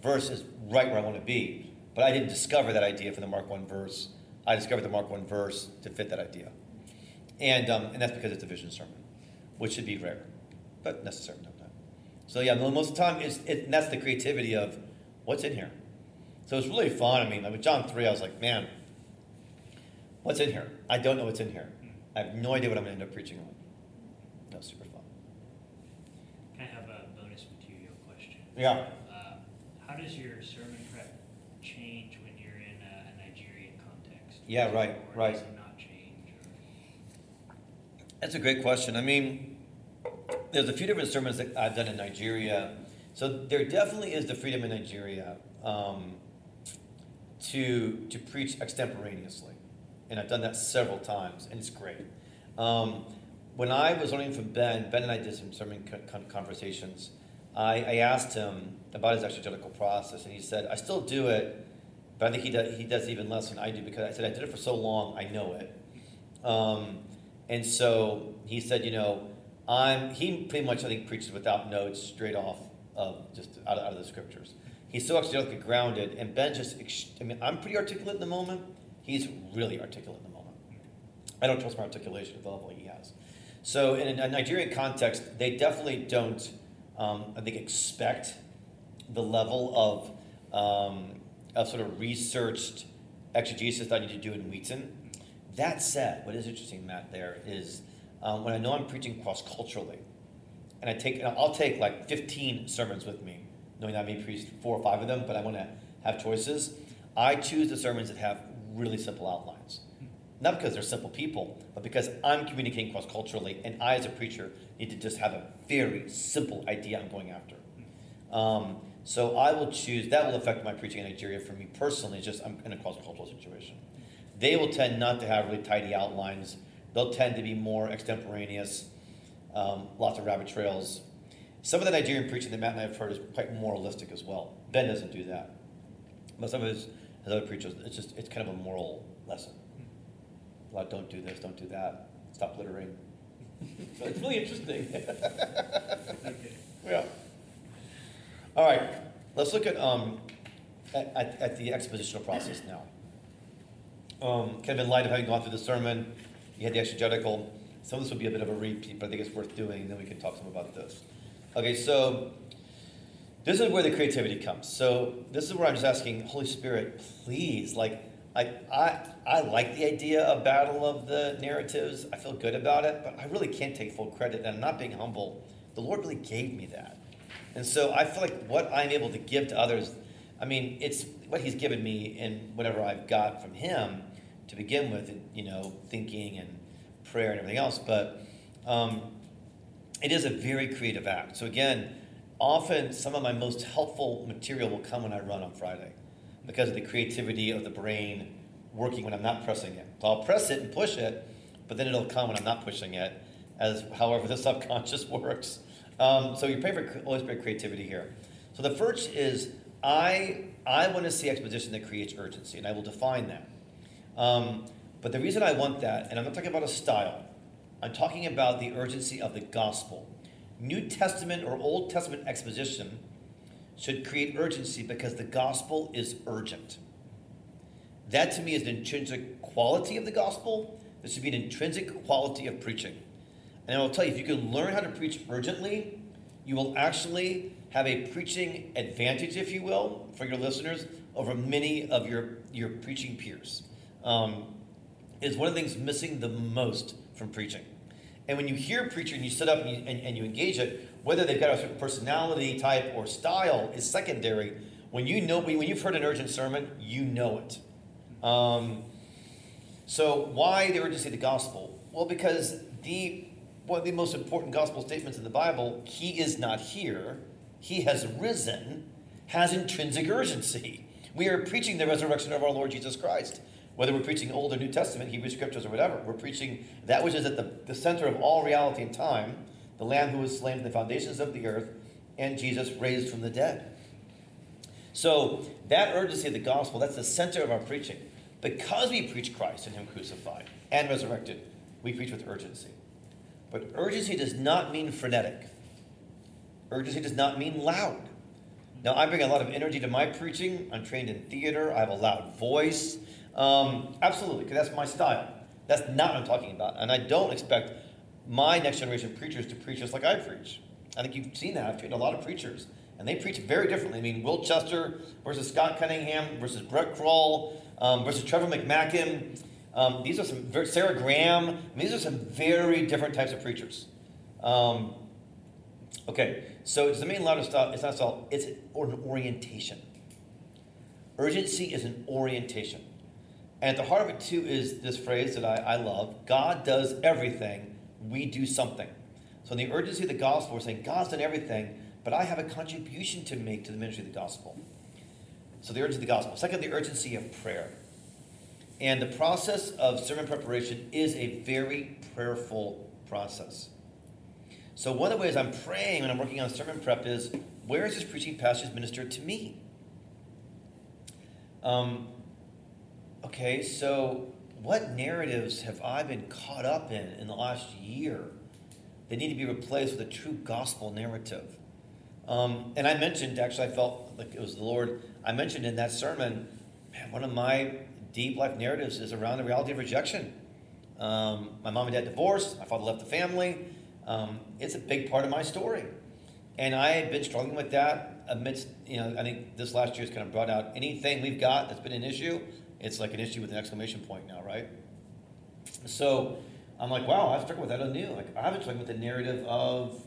verse is right where I want to be. But I didn't discover that idea from the Mark 1 verse. I discovered the Mark 1 verse to fit that idea. And, um, and that's because it's a vision sermon, which should be rare, but necessary sometimes. So yeah, most of the time, it's, it, that's the creativity of what's in here. So it's really fun. I mean, with John 3, I was like, man, what's in here? I don't know what's in here. I have no idea what I'm going to end up preaching on. That was super fun. Can I have a bonus material question. Yeah. Uh, How does your sermon prep change when you're in a a Nigerian context? Yeah, right, Or right. does it not change? or- That's a great question. I mean, there's a few different sermons that I've done in Nigeria. So there definitely is the freedom in Nigeria um, to to preach extemporaneously, and I've done that several times, and it's great. Um, when I was learning from Ben, Ben and I did some sermon co- con- conversations. I, I asked him about his exegetical process, and he said, "I still do it, but I think he does, he does even less than I do because I said I did it for so long, I know it." Um, and so he said, you know, I'm, he pretty much, I think, preaches without notes, straight off of just out of, out of the scriptures. He's so exegetically grounded, and Ben just, I mean, I'm pretty articulate in the moment. He's really articulate in the moment. I don't trust my articulation at the level he has. So, in a Nigerian context, they definitely don't, um, I think, expect the level of, um, of sort of researched exegesis that I need to do in Wheaton. That said, what is interesting, Matt, there is um, when I know I'm preaching cross culturally, and I take, and I'll take like 15 sermons with me, knowing that I may preach four or five of them, but I want to have choices. I choose the sermons that have really simple outlines. Not because they're simple people, but because I'm communicating cross culturally, and I, as a preacher, need to just have a very simple idea I'm going after. Um, so I will choose, that will affect my preaching in Nigeria for me personally, just I'm in a cross cultural situation. They will tend not to have really tidy outlines, they'll tend to be more extemporaneous, um, lots of rabbit trails. Some of the Nigerian preaching that Matt and I have heard is quite moralistic as well. Ben doesn't do that. But some of his, his other preachers, it's just, it's kind of a moral lesson. A lot, don't do this, don't do that, stop littering. so it's really interesting. Yeah. All right, let's look at, um, at, at, at the expositional process now. Um, kind of in light of having gone through the sermon, you had the exegetical. Some of this will be a bit of a repeat, but I think it's worth doing, and then we can talk some about this. Okay, so this is where the creativity comes. So this is where I'm just asking, Holy Spirit, please, like, I, I, I like the idea of battle of the narratives. I feel good about it, but I really can't take full credit, and I'm not being humble. The Lord really gave me that. And so I feel like what I'm able to give to others, I mean, it's what He's given me and whatever I've got from Him to begin with, you know, thinking and prayer and everything else. But um, it is a very creative act. So again, often some of my most helpful material will come when I run on Friday because of the creativity of the brain working when I'm not pressing it. So I'll press it and push it, but then it'll come when I'm not pushing it, as however the subconscious works. Um, so you're praying for Holy Spirit creativity here. So the first is I I want to see exposition that creates urgency, and I will define that. Um, but the reason I want that, and I'm not talking about a style, I'm talking about the urgency of the gospel. New Testament or Old Testament exposition should create urgency because the gospel is urgent. That to me is an intrinsic quality of the gospel. There should be an intrinsic quality of preaching. And I will tell you, if you can learn how to preach urgently, you will actually have a preaching advantage, if you will, for your listeners over many of your, your preaching peers. Um, is one of the things missing the most from preaching. And when you hear a preacher and you sit up and you, and, and you engage it, whether they've got a certain personality type or style is secondary. When you know, when you've heard an urgent sermon, you know it. Um, so why the urgency of the gospel? Well, because the one of the most important gospel statements in the Bible, he is not here, he has risen, has intrinsic urgency. We are preaching the resurrection of our Lord Jesus Christ. Whether we're preaching Old or New Testament, Hebrew scriptures or whatever, we're preaching that which is at the, the center of all reality and time, the Lamb who was slain from the foundations of the earth, and Jesus raised from the dead. So that urgency of the gospel, that's the center of our preaching. Because we preach Christ and Him crucified and resurrected, we preach with urgency. But urgency does not mean frenetic. Urgency does not mean loud. Now, I bring a lot of energy to my preaching. I'm trained in theater. I have a loud voice. Um, absolutely, because that's my style. That's not what I'm talking about. And I don't expect my next generation preachers to preach just like I preach. I think you've seen that. I've trained a lot of preachers, and they preach very differently. I mean, Will Chester versus Scott Cunningham versus Brett Kroll um, versus Trevor McMakin. Um, these are some very, Sarah Graham. I mean, these are some very different types of preachers. Um, okay, so it's the main louder stuff. It's not all. It's an orientation. Urgency is an orientation. And at the heart of it, too, is this phrase that I, I love God does everything, we do something. So, in the urgency of the gospel, we're saying God's done everything, but I have a contribution to make to the ministry of the gospel. So, the urgency of the gospel. Second, the urgency of prayer. And the process of sermon preparation is a very prayerful process. So, one of the ways I'm praying when I'm working on sermon prep is where is this preaching passage ministered to me? Um, okay, so what narratives have I been caught up in in the last year that need to be replaced with a true gospel narrative? Um, and I mentioned, actually, I felt like it was the Lord. I mentioned in that sermon, man, one of my deep life narratives is around the reality of rejection. Um, my mom and dad divorced, my father left the family. Um, it's a big part of my story. And I had been struggling with that amidst, you know, I think this last year has kind of brought out anything we've got that's been an issue, it's like an issue with an exclamation point now, right? So I'm like, wow, I've struggled with that anew. Like, I've been struggling with the narrative of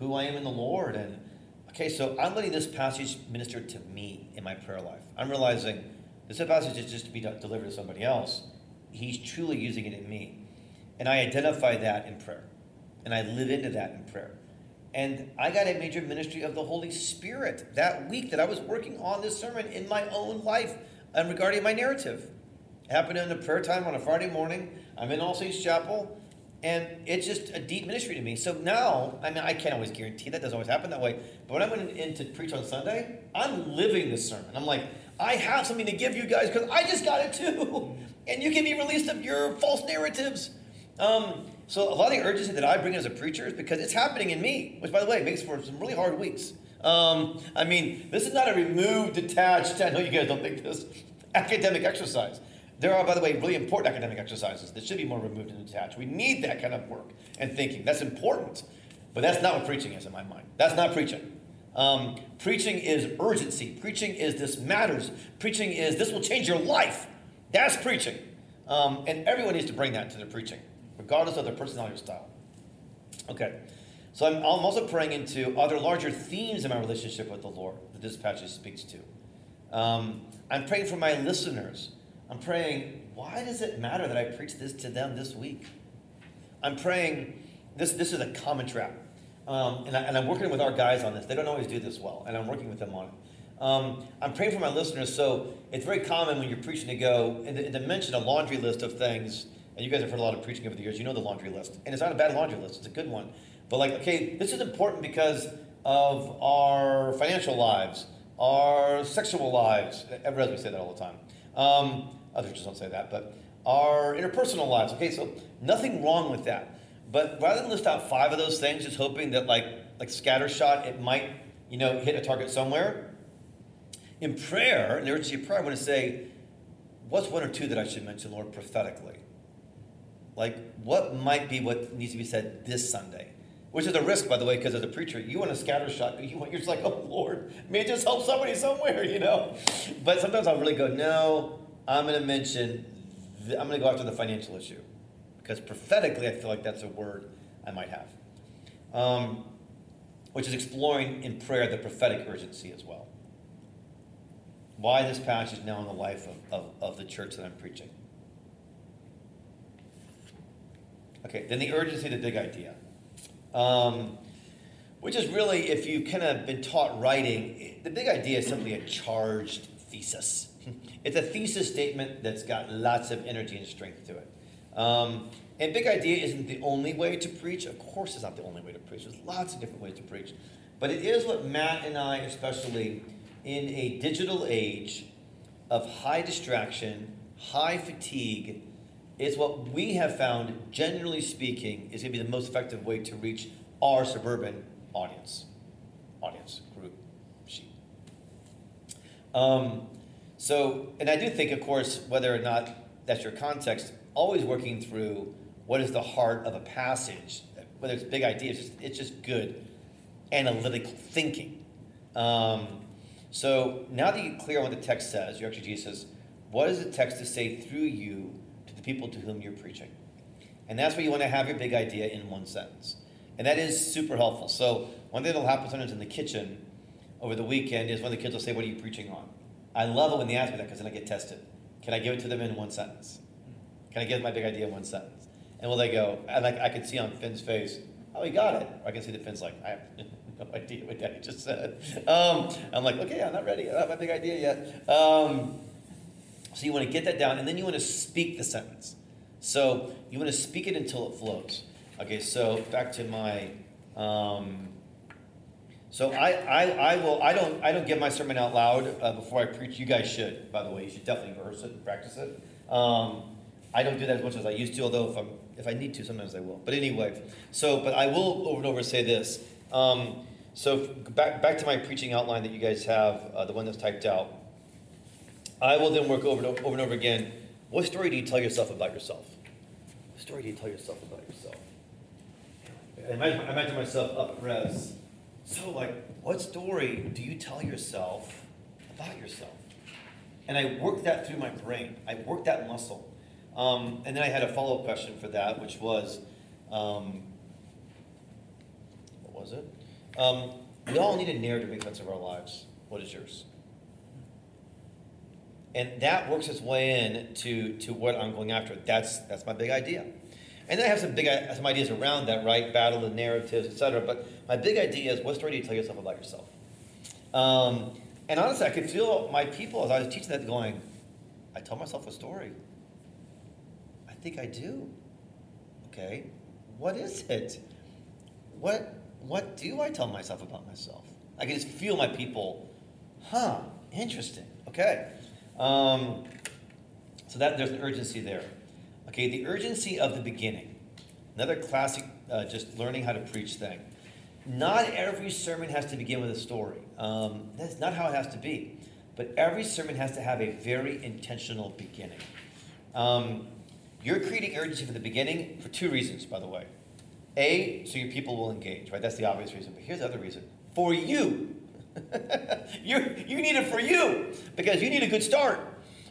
who I am in the Lord. And, okay, so I'm letting this passage minister to me in my prayer life. I'm realizing this passage is just to be delivered to somebody else. He's truly using it in me. And I identify that in prayer. And I live into that in prayer. And I got a major ministry of the Holy Spirit that week that I was working on this sermon in my own life and regarding my narrative. It happened in the prayer time on a Friday morning. I'm in All Saints Chapel, and it's just a deep ministry to me. So now, I mean, I can't always guarantee that doesn't always happen that way. But when I went in to preach on Sunday, I'm living this sermon. I'm like, I have something to give you guys because I just got it too. And you can be released of your false narratives. Um, so a lot of the urgency that I bring as a preacher is because it's happening in me, which, by the way, makes for some really hard weeks. Um, I mean, this is not a removed, detached, I know you guys don't think this, academic exercise. There are, by the way, really important academic exercises that should be more removed and detached. We need that kind of work and thinking. That's important. But that's not what preaching is in my mind. That's not preaching. Um, preaching is urgency. Preaching is this matters. Preaching is this will change your life. That's preaching. Um, and everyone needs to bring that to their preaching, regardless of their personality or style. Okay. So I'm, I'm also praying into other larger themes in my relationship with the Lord that this passage speaks to. Um, I'm praying for my listeners. I'm praying, why does it matter that I preach this to them this week? I'm praying, this, this is a common trap. Um, and, I, I'm working with our guys on this. They don't always do this well, and I'm working with them on it. Um, I'm praying for my listeners, so it's very common when you're preaching to go and and to, mention a laundry list of things. And you guys have heard a lot of preaching over the years. You know the laundry list, and it's not a bad laundry list; it's a good one. But like, okay, this is important because of our financial lives, our sexual lives. Everybody say that all the time. Um, others just don't say that, but our interpersonal lives. Okay, so nothing wrong with that. But rather than list out five of those things, just hoping that like like scattershot, it might you know hit a target somewhere in prayer, in the urgency of prayer, I want to say, what's one or two that I should mention, Lord, prophetically? Like, what might be what needs to be said this Sunday? Which is a risk, by the way, because as a preacher, you want a scatter shot. You want, you're just like, oh, Lord, may just help somebody somewhere, you know? But sometimes I'll really go, no, I'm going to mention, the, I'm going to go after the financial issue. Because prophetically, I feel like that's a word I might have. Um, which is exploring in prayer the prophetic urgency as well why this passage now in the life of, of, of the church that I'm preaching. Okay, then the urgency, the big idea. Um, which is really, if you've kind of been taught writing, the big idea is simply a charged thesis. It's a thesis statement that's got lots of energy and strength to it. Um, and big idea isn't the only way to preach. Of course, it's not the only way to preach. There's lots of different ways to preach. but it is what Matt and I, especially in a digital age of high distraction, high fatigue, is what we have found, generally speaking, is going to be the most effective way to reach our suburban audience, audience group, sheep. Um, so, and I do think, of course, whether or not that's your context, always working through what is the heart of a passage, whether it's big ideas, it's just, it's just good analytical thinking. Um, so now that you're clear on what the text says, your exegesis what does the text to say through you the people to whom you're preaching? And that's where you want to have your big idea in one sentence. And that is super helpful. So one thing that'll happen sometimes in the kitchen over the weekend is when the kids will say, What are you preaching on? I love it when they ask me that because then I get tested. Can I give it to them in one sentence? Can I give my big idea in one sentence? And will they go, and I, I can see on Finn's face, oh, he got it. Or I can see that Finn's like, I have no idea what Daddy just said. Um, I'm like, okay, I'm not ready. I don't have my big idea yet. Um, so you want to get that down, and then you want to speak the sentence. So you want to speak it until it flows. Okay, so back to my. Um, so I, I, I will I don't I don't give my sermon out loud uh, before I preach. You guys should, by the way. You should definitely rehearse it and practice it. Um, I don't do that as much as I used to, although if I'm if I need to, sometimes I will. But anyway, so but I will over and over say this. Um, so back back to my preaching outline that you guys have, uh, the one that's typed out. I will then work over and over and over again. What story do you tell yourself about yourself? What story do you tell yourself about yourself? I imagine, I imagine myself up at res. So, like, what story do you tell yourself about yourself? And I worked that through my brain. I worked that muscle. Um, and then I had a follow up question for that, which was um, what was it? Um, we all need a narrative to make sense of our lives. What is yours? And that works its way in to, to what I'm going after. That's, that's my big idea. And then I have some big some ideas around that, right? Battle the narratives, etc. But my big idea is what story do you tell yourself about yourself? Um, and honestly, I could feel my people as I was teaching that going, I tell myself a story. I think I do. Okay, what is it? What what do I tell myself about myself? I can just feel my people. Huh? Interesting. Okay. Um, so that there's an urgency there. Okay, the urgency of the beginning. Another classic, uh, just learning how to preach thing. Not every sermon has to begin with a story. Um, that's not how it has to be. But every sermon has to have a very intentional beginning. Um, you're creating urgency for the beginning for two reasons, by the way. A, so your people will engage, right? That's the obvious reason. But here's the other reason for you. You you need it for you because you need a good start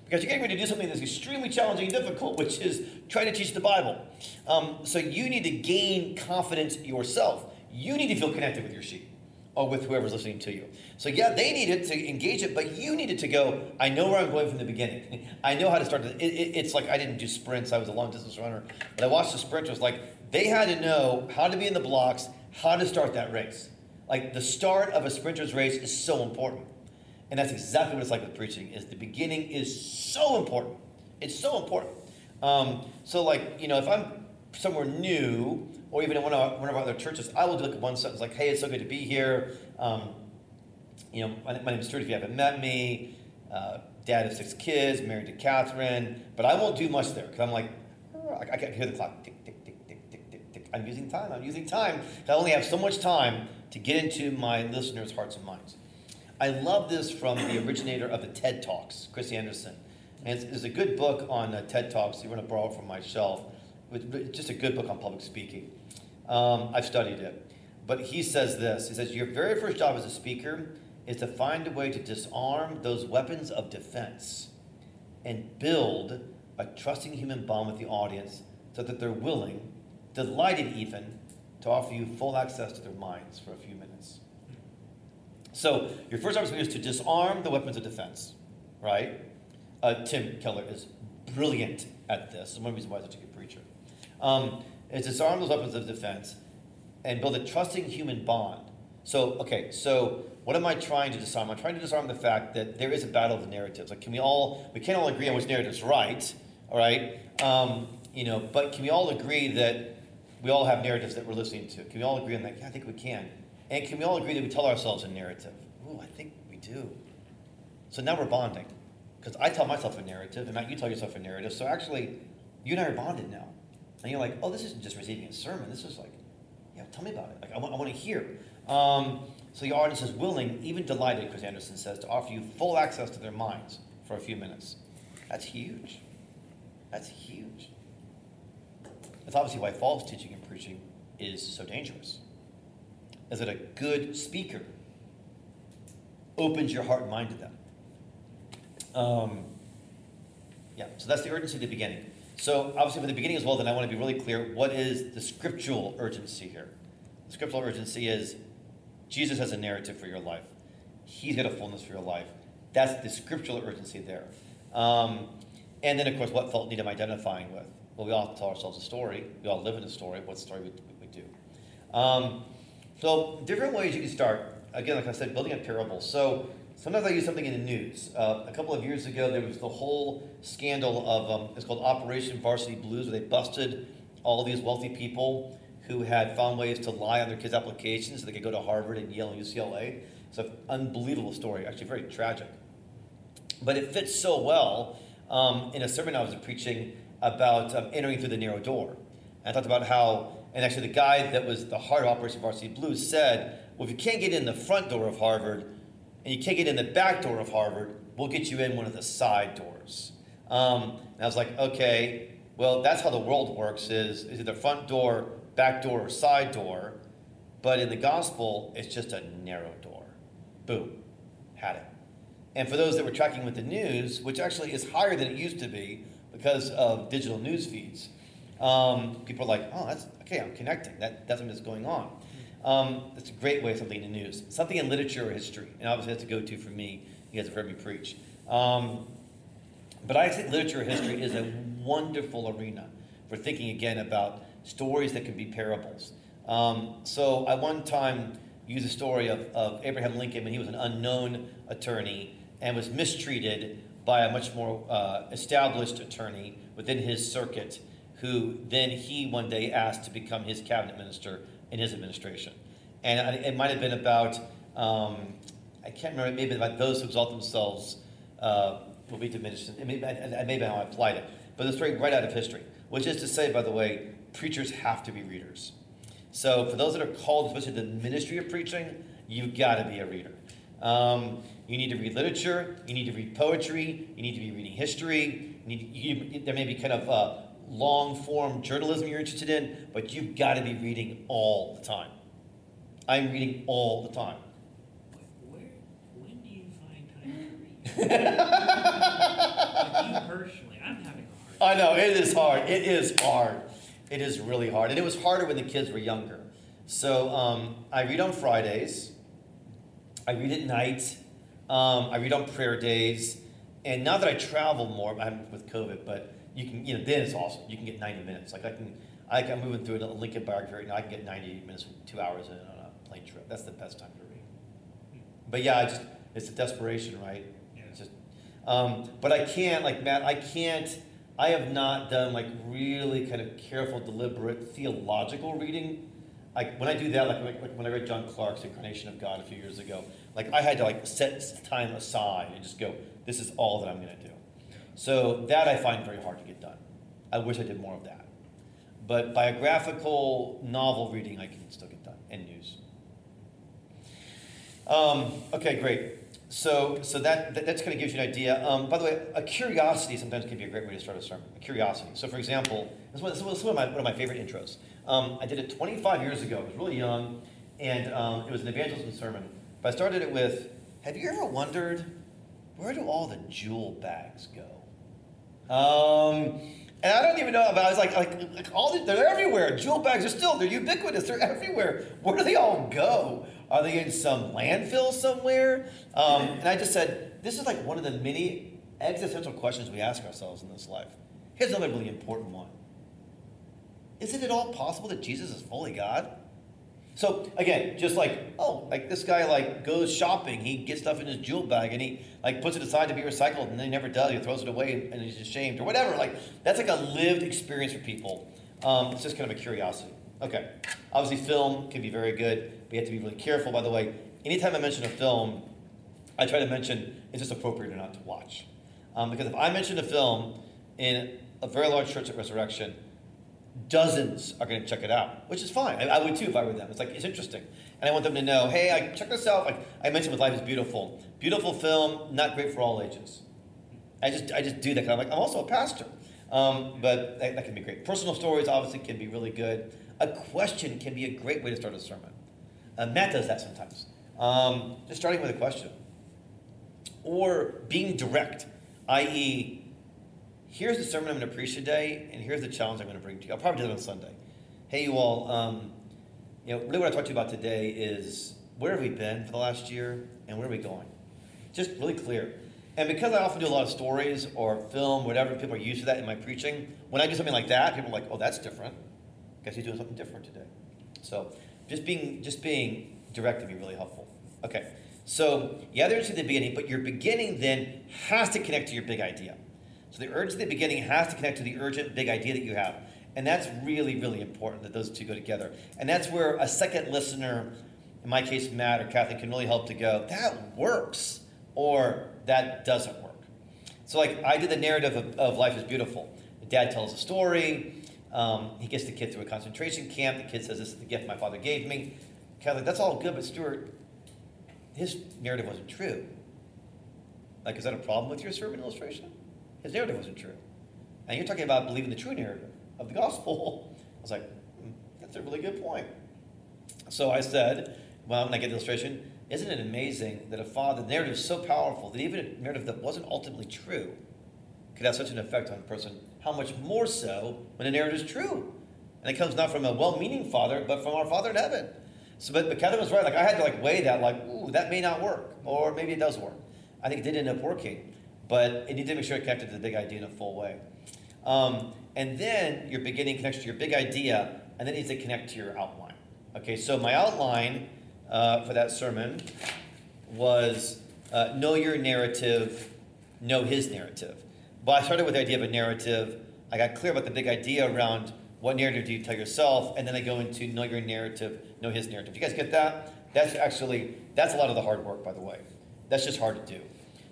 because you're getting ready to do something that's extremely challenging and difficult, which is trying to teach the Bible. Um, so you need to gain confidence yourself. You need to feel connected with your sheep or with whoever's listening to you. So yeah, they needed to engage it, but you needed to go. I know where I'm going from the beginning. I know how to start. It, it, it's like I didn't do sprints. I was a long distance runner, but I watched the sprinters. Like they had to know how to be in the blocks, how to start that race. Like the start of a sprinter's race is so important. And that's exactly what it's like with preaching. Is the beginning is so important. It's so important. Um, so like you know, if I'm somewhere new, or even in one of, one of our other churches, I will do like one sentence like, "Hey, it's so good to be here." Um, you know, my, my name is Stewart. If you haven't met me, uh, dad of six kids, married to Catherine, but I won't do much there because I'm like, I, I can hear the clock tick tick tick tick tick tick. I'm using time. I'm using time. I only have so much time to get into my listeners' hearts and minds. I love this from the originator of the TED Talks, Chris Anderson. And it's, it's a good book on uh, TED Talks. You want to borrow it from my shelf. It's just a good book on public speaking. Um, I've studied it. But he says this He says, Your very first job as a speaker is to find a way to disarm those weapons of defense and build a trusting human bond with the audience so that they're willing, delighted even, to offer you full access to their minds for a few minutes. So your first opportunity is to disarm the weapons of defense, right? Uh, Tim Keller is brilliant at this. It's one reason why he's such a good preacher. Um, is disarm those weapons of defense and build a trusting human bond. So, okay, so what am I trying to disarm? I'm trying to disarm the fact that there is a battle of the narratives. Like, can we all, we can't all agree on which narrative is right, all right? Um, you know, but can we all agree that we all have narratives that we're listening to? Can we all agree on that? Yeah, I think we can. And can we all agree that we tell ourselves a narrative? Ooh, I think we do. So now we're bonding. Because I tell myself a narrative, and Matt, you tell yourself a narrative. So actually, you and I are bonded now. And you're like, oh, this isn't just receiving a sermon. This is like, yeah, tell me about it. Like, I want, I want to hear. Um, so the audience is willing, even delighted, Chris Anderson says, to offer you full access to their minds for a few minutes. That's huge. That's huge. That's obviously why false teaching and preaching is so dangerous. Is that a good speaker opens your heart and mind to them? Um, yeah, so that's the urgency at the beginning. So obviously, for the beginning as well, then I want to be really clear. What is the scriptural urgency here? The scriptural urgency is Jesus has a narrative for your life. He's got a fullness for your life. That's the scriptural urgency there. Um, and then, of course, what fault need I'm identifying with? Well, we all tell ourselves a story. We all live in a story. What story we, we do? Um, so, different ways you can start. Again, like I said, building a parable. So, sometimes I use something in the news. Uh, a couple of years ago, there was the whole scandal of um, it's called Operation Varsity Blues, where they busted all these wealthy people who had found ways to lie on their kids' applications so they could go to Harvard and Yale and UCLA. It's an unbelievable story, actually very tragic. But it fits so well um, in a sermon I was preaching about um, entering through the narrow door. And I talked about how, and actually the guy that was the heart of Operation Varsity Blues said, well, if you can't get in the front door of Harvard and you can't get in the back door of Harvard, we'll get you in one of the side doors. Um, and I was like, okay, well, that's how the world works is, is the front door, back door, or side door. But in the gospel, it's just a narrow door. Boom. Had it. And for those that were tracking with the news, which actually is higher than it used to be because of digital news feeds, um, people are like, oh, that's okay, I'm connecting. That, that's what's going on. Um, that's a great way of something in the news. Something in literature or history. And obviously, that's a go to for me. You guys have heard me preach. Um, but I think literature or history is a wonderful arena for thinking again about stories that can be parables. Um, so I one time used a story of, of Abraham Lincoln when he was an unknown attorney and was mistreated by a much more uh, established attorney within his circuit, who then he one day asked to become his cabinet minister in his administration. And it might have been about, um, I can't remember, maybe about those who exalt themselves uh, will be diminished. It may, maybe how I applied it. But the story right out of history, which is to say, by the way, preachers have to be readers. So for those that are called, especially the ministry of preaching, you've got to be a reader. Um, you need to read literature. You need to read poetry. You need to be reading history. You need, you, there may be kind of uh, long form journalism you're interested in, but you've got to be reading all the time. I'm reading all the time. Where, when do you find time to read? personally, I'm having a hard time. I know, it is hard. It is hard. It is really hard. And it was harder when the kids were younger. So um, I read on Fridays, I read at night, um, I read on prayer days. And now that I travel more, I'm with COVID, but you can, you know, then it's awesome. You can get 90 minutes. Like I can, I, am moving through a Lincoln biography right now. I can get 90 minutes, two hours in on a plane trip. That's the best time to read. But yeah, I just, it's a desperation, right? Yeah. It's just, um, but I can't, like Matt, I can't, I have not done like really kind of careful, deliberate theological reading. Like when I do that, like, like, like when I read John Clark's Incarnation of God a few years ago, like I had to like set time aside and just go, this is all that I'm going to do. So that I find very hard to get done. I wish I did more of that. But biographical novel reading, I can still get done, and news. Um, okay, great. So, so that, that that's kind of gives you an idea. Um, by the way, a curiosity sometimes can be a great way to start a sermon. A curiosity. So, for example, this was one, of my, one of my favorite intros. Um, I did it 25 years ago. I was really young, and um, it was an evangelism sermon. But I started it with, "Have you ever wondered where do all the jewel bags go?" Um, and I don't even know, but I was like, like, like all the, they're everywhere. Jewel bags are still, they're ubiquitous. They're everywhere. Where do they all go? Are they in some landfill somewhere? Um, and I just said, this is like one of the many existential questions we ask ourselves in this life. Here's another really important one. Isn't it all possible that Jesus is fully God? So again, just like, oh, like this guy like goes shopping, he gets stuff in his jewel bag and he like puts it aside to be recycled and then he never does, he throws it away and he's ashamed or whatever. Like that's like a lived experience for people. Um, it's just kind of a curiosity. Okay. Obviously, film can be very good, but you have to be really careful. By the way, anytime I mention a film, I try to mention is this appropriate or not to watch. Um, because if I mention a film in a very large church at Resurrection, dozens are going to check it out, which is fine. I, I, would too if I were them. It's like, it's interesting. And I want them to know, hey, I check this out. Like I mentioned with Life is Beautiful. Beautiful film, not great for all ages. I just, I just do that because I'm like, I'm also a pastor. Um, but that, that, can be great. Personal stories obviously can be really good. A question can be a great way to start a sermon. Uh, Matt does that sometimes. Um, just starting with a question. Or being direct, i.e., here's the sermon I'm going to preach today, and here's the challenge I'm going to bring to you. I'll probably do it on Sunday. Hey, you all, um, you know, really what I talk to you about today is where have we been for the last year, and where are we going? Just really clear. And because I often do a lot of stories or film, whatever, people are used to that in my preaching. When I do something like that, people are like, "Oh, that's different." Guess he's doing something different today. So, just being just being direct can be really helpful. Okay. So, yeah, there's the beginning, but your beginning then has to connect to your big idea. So the urge at the beginning has to connect to the urgent big idea that you have. And that's really, really important that those two go together. And that's where a second listener, in my case, Matt or Kathy, can really help to go, that works, or that doesn't work. So, like, I did the narrative of, of Life is Beautiful. The dad tells a story. Um, he gets the kid through a concentration camp. The kid says, This is the gift my father gave me. Kathy, that's all good, but Stewart, his narrative wasn't true. Like, is that a problem with your sermon illustration? His narrative wasn't true. And you're talking about believing the true narrative of the gospel. I was like, mm, that's a really good point. So I said, well, when I get the illustration, isn't it amazing that a father, the narrative is so powerful that even a narrative that wasn't ultimately true could have such an effect on a person? How much more so when the narrative is true? And it comes not from a well-meaning father, but from our Father in heaven. So, but, but Kevin was right. Like I had to like weigh that. Like, ooh, that may not work, or maybe it does work. I think it did end up working but it needs to make sure it connected to the big idea in a full way. Um, and then your beginning connects to your big idea, and then it needs to connect to your outline. Okay, so my outline uh, for that sermon was uh, know your narrative, know his narrative. But I started with the idea of a narrative. I got clear about the big idea around what narrative do you tell yourself, and then I go into know your narrative, know his narrative. You guys get that? That's actually that's a lot of the hard work, by the way. That's just hard to do.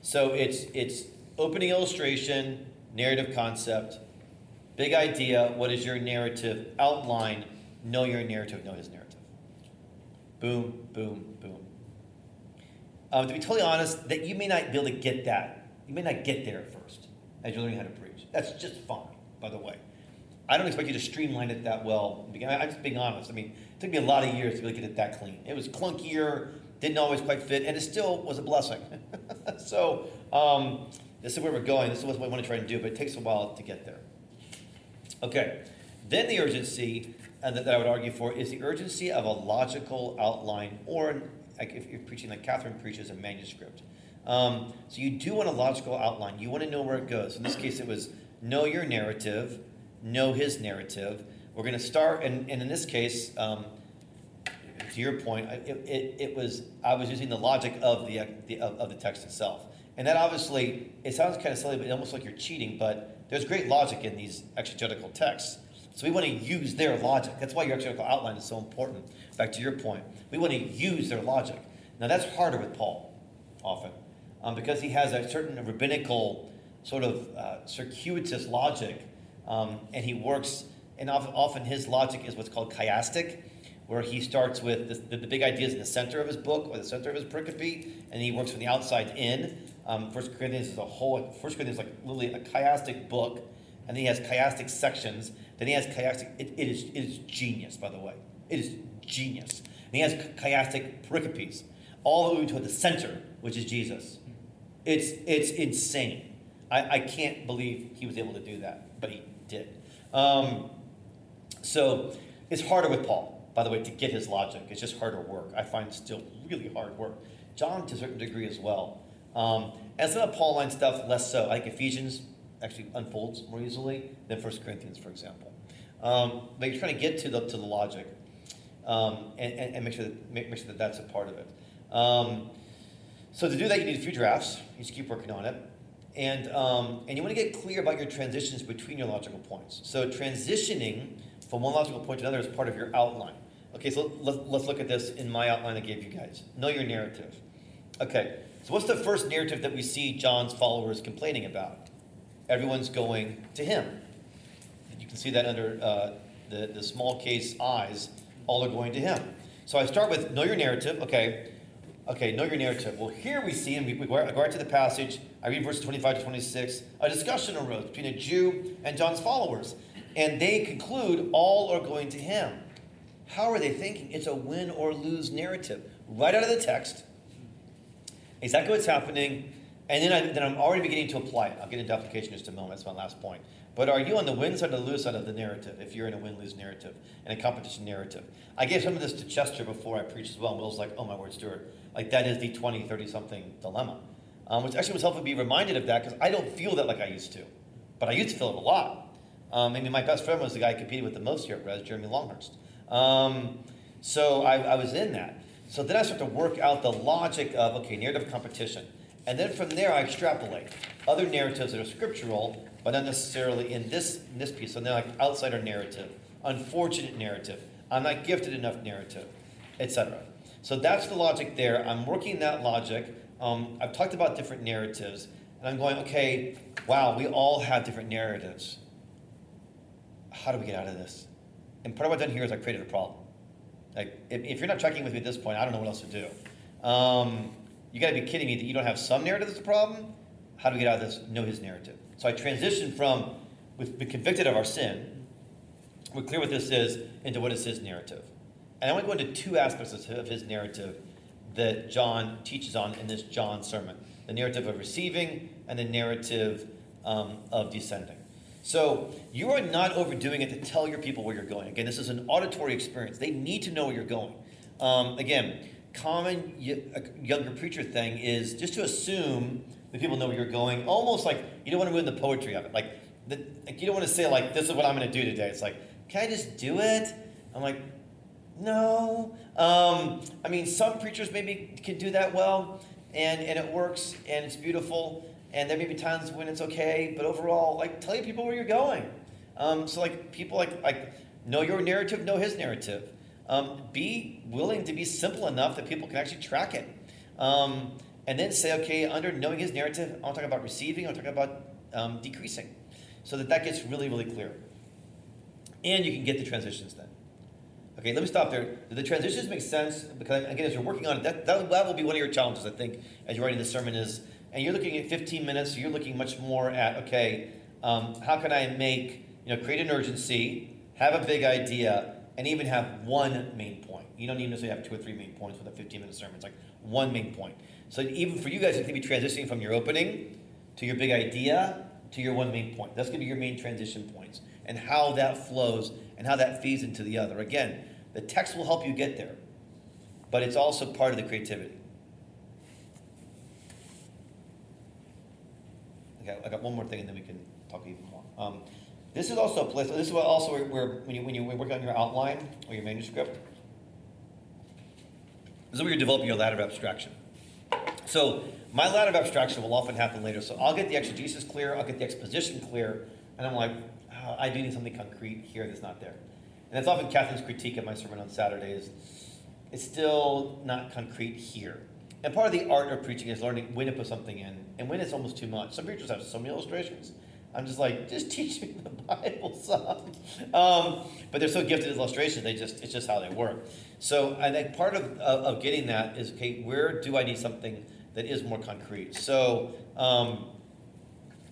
So it's it's opening illustration, narrative concept, big idea, what is your narrative, outline, know your narrative, know his narrative. Boom, boom, boom. Um, to be totally honest, that you may not be able to get that. You may not get there at first as you're learning how to preach. That's just fine, by the way. I don't expect you to streamline it that well. I'm just being honest. I mean, it took me a lot of years to really get it that clean. It was clunkier, didn't always quite fit, and it still was a blessing. so um, this is where we're going. This is what we want to try and do, but it takes a while to get there. Okay, then the urgency and that, that I would argue for is the urgency of a logical outline, or like if you're preaching like Catherine preaches, a manuscript. Um, so you do want a logical outline. You want to know where it goes. In this case, it was know your narrative, know his narrative. We're going to start, and, and in this case, um, to your point, it, it, it, was I was using the logic of the, the of, of, the text itself, and that obviously it sounds kind of silly, but almost like you're cheating. But there's great logic in these exegetical texts, so we want to use their logic. That's why your exegetical outline is so important. Back to your point, we want to use their logic. Now that's harder with Paul, often, um, because he has a certain rabbinical sort of uh, circuitous logic, um, and he works. And often, often his logic is what's called chiastic, where he starts with the, the, big ideas in the center of his book or the center of his pericope, and he works from the outside in. Um, First Corinthians is a whole. First Corinthians is like literally a chiastic book, and then he has chiastic sections. Then he has chiastic. It, it is it is genius, by the way. It is genius. And he has chiastic pericopes, all the way to the center, which is Jesus. It's it's insane. I, I can't believe he was able to do that, but he did. Um, so it's harder with Paul by the way, to get his logic. It's just harder work. I find still really hard work. John, to a certain degree, as well. Um, and some of Pauline stuff, less so. I think Ephesians actually unfolds more easily than First Corinthians, for example. Um, but you're trying to get to the, to the logic um, and, and, and, make, sure that, make, make, sure that that's a part of it. Um, so to do that, you need a few drafts. You just keep working on it. And, um, and you want to get clear about your transitions between your logical points. So transitioning from one logical point to another is part of your outline. Okay, so let's, let's look at this in my outline I gave you guys. Know your narrative. Okay, so what's the first narrative that we see John's followers complaining about? Everyone's going to him. You can see that under uh, the, the small case eyes, all are going to him. So I start with know your narrative. Okay, okay, know your narrative. Well, here we see, and we, we go right to the passage. I read verses 25 to 26. A discussion arose between a Jew and John's followers, and they conclude all are going to him. How are they thinking? It's a win or lose narrative. Right out of the text. Exactly what's happening. And then, I, then I'm already beginning to apply it. I'll get into application in just a moment. That's my last point. But are you on the win side or the lose side of the narrative if you're in a win lose narrative and a competition narrative? I gave some of this to Chester before I preached as well. And Will's like, oh my word, Stewart. Like that is the 20, 30 something dilemma. Um, which actually was helpful to be reminded of that because I don't feel that like I used to. But I used to feel it a lot. Um, maybe my best friend was the guy I competed with the most here at Res, Jeremy Longhurst. Um, so I, I was in that. So then I start to work out the logic of, okay, narrative competition. And then from there, I extrapolate other narratives that are scriptural, but not necessarily in this, in this piece. So they're like outsider narrative, unfortunate narrative, I'm not gifted enough narrative, etc. So that's the logic there. I'm working that logic. Um, I've talked about different narratives, and I'm going, okay, wow, we all have different narratives. How do we get out of this? And part of what I've done here is I created a problem. Like, if, if you're not tracking with me at this point, I don't know what else to do. Um, you got to be kidding me that you don't have some narrative that's a problem. How do we get out of this? Know his narrative. So I transitioned from we've been convicted of our sin. We're clear what this is into what is his narrative. And I want to go into two aspects of his narrative that John teaches on in this John sermon the narrative of receiving and the narrative um, of descending. So you are not overdoing it to tell your people where you're going. Again, this is an auditory experience. They need to know where you're going. Um, again, common younger preacher thing is just to assume that people know where you're going, almost like you don't want to ruin the poetry of it. Like, the, like you don't want to say like, "This is what I'm going to do today." It's like, "Can I just do it?" I'm like, "No." Um, I mean, some preachers maybe can do that well, and and it works, and it's beautiful. And there may be times when it's okay, but overall, like, tell your people where you're going. Um, so like people like like know your narrative, know his narrative. Um, be willing to be simple enough that people can actually track it. Um, and then say, okay, under knowing his narrative, I want to talk about receiving, I want to talk about um, decreasing. So that that gets really, really clear. And you can get the transitions then. Okay, let me stop there. Do the transitions make sense? Because again, as you're working on it, that, that, that will be one of your challenges, I think, as you're writing the sermon is, and you're looking at 15 minutes, so you're looking much more at, okay, um, how can I make, you know, create an urgency, have a big idea, and even have one main point. You don't even necessarily have two or three main points with a 15 minute sermon. It's like one main point. So even for you guys, it's going to be transitioning from your opening to your big idea to your one main point. That's going to be your main transition points and how that flows and how that feeds into the other. Again, the text will help you get there, but it's also part of the creativity. Okay, I got one more thing and then we can talk even more. Um, this is also a place, this is also where, where when, you, when you work on your outline or your manuscript, this is where you're developing your ladder of abstraction. So my ladder of abstraction will often happen later. So I'll get the exegesis clear, I'll get the exposition clear, and I'm like, oh, I do need something concrete here that's not there. And that's often Catherine's critique of my sermon on Saturdays. It's still not concrete here. And part of the art of preaching is learning when to put something in and when it's almost too much. Some preachers have so many illustrations I'm just like, just teach me the Bible some. Um, but they're so gifted at illustrations, they just it's just how they work. So I think part of, of, of, getting that is okay, where do I need something that is more concrete? So um,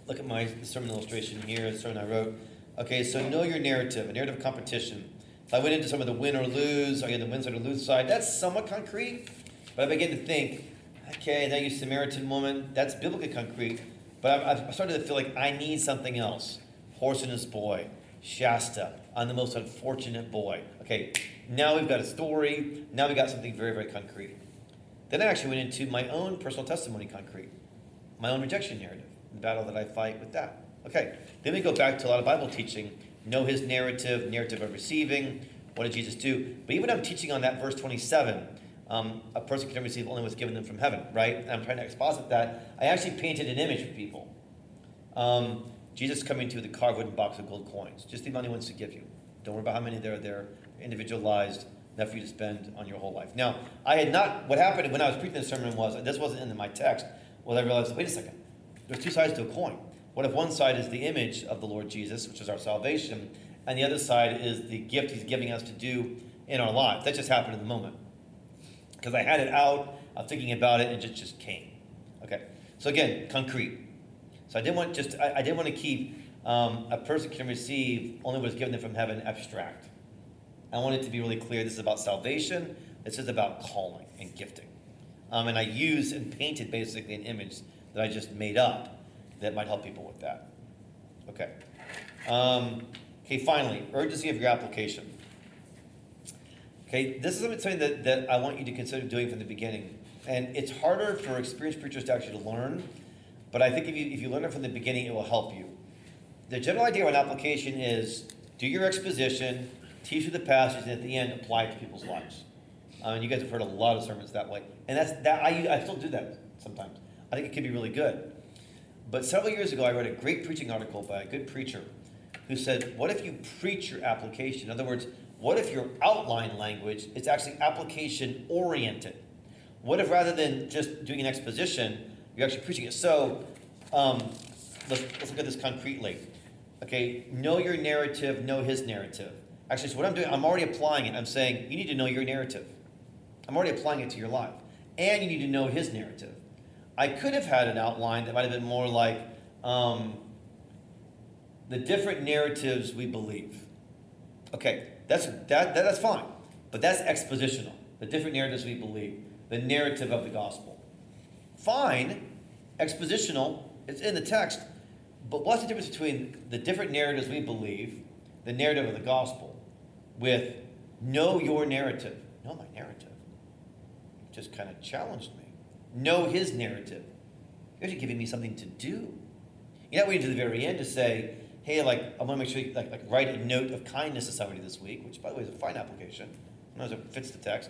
look at my sermon illustration here, the sermon I wrote. Okay, so know your narrative, a narrative competition. If I went into some of the win or lose, are you on the win side or lose side? That's somewhat concrete. But I begin to think, okay, now you Samaritan woman, that's biblically concrete. But I've, I've started to feel like I need something else. Horse and his boy, Shasta. I'm the most unfortunate boy. Okay, now we've got a story. Now we got something very, very concrete. Then I actually went into my own personal testimony concrete, my own rejection narrative, the battle that I fight with that. Okay, then we go back to a lot of Bible teaching, know his narrative, narrative of receiving. What did Jesus do? But even I'm teaching on that verse 27, um, a person can receive only what's given them from heaven, right? And I'm trying to exposit that. I actually painted an image for people. Um, Jesus coming to the carved wooden box of gold coins, just the money he wants to give you. Don't worry about how many there are there, individualized, enough for you to spend on your whole life. Now, I had not, what happened when I was preaching the sermon was, this wasn't in my text, was I realized, wait a second, there's two sides to a coin. What if one side is the image of the Lord Jesus, which is our salvation, and the other side is the gift he's giving us to do in our lives? That just happened in the moment. Because I had it out, I was thinking about it, and it just, just came. Okay, so again, concrete. So I didn't want just, I, I didn't want to keep um, a person can receive only what is given them from heaven abstract. I want it to be really clear this is about salvation, this is about calling and gifting. Um, and I used and painted basically an image that I just made up that might help people with that. Okay. Um, okay, finally, urgency of your application. Okay, this is something that, that I want you to consider doing from the beginning. And it's harder for experienced preachers to actually learn, but I think if you, if you learn it from the beginning, it will help you. The general idea of an application is do your exposition, teach you the passage, and at the end, apply it to people's lives. Uh, and you guys have heard a lot of sermons that way. And that's that I, I still do that sometimes. I think it can be really good. But several years ago, I read a great preaching article by a good preacher who said, What if you preach your application? In other words, what if your outline language is actually application oriented? What if rather than just doing an exposition, you're actually preaching it? So um, let's, let's look at this concretely. Okay, know your narrative, know his narrative. Actually, so what I'm doing, I'm already applying it. I'm saying you need to know your narrative. I'm already applying it to your life. And you need to know his narrative. I could have had an outline that might have been more like um, the different narratives we believe. Okay, that's, that, that, that's fine. But that's expositional. The different narratives we believe. The narrative of the gospel. Fine, expositional, it's in the text. But what's the difference between the different narratives we believe, the narrative of the gospel, with know your narrative? Know my narrative. Just kind of challenged me. Know his narrative. You're actually giving me something to do. You're not waiting to the very end to say, hey, like, I want to make sure you like, like write a note of kindness to somebody this week, which, by the way, is a fine application. As it fits the text.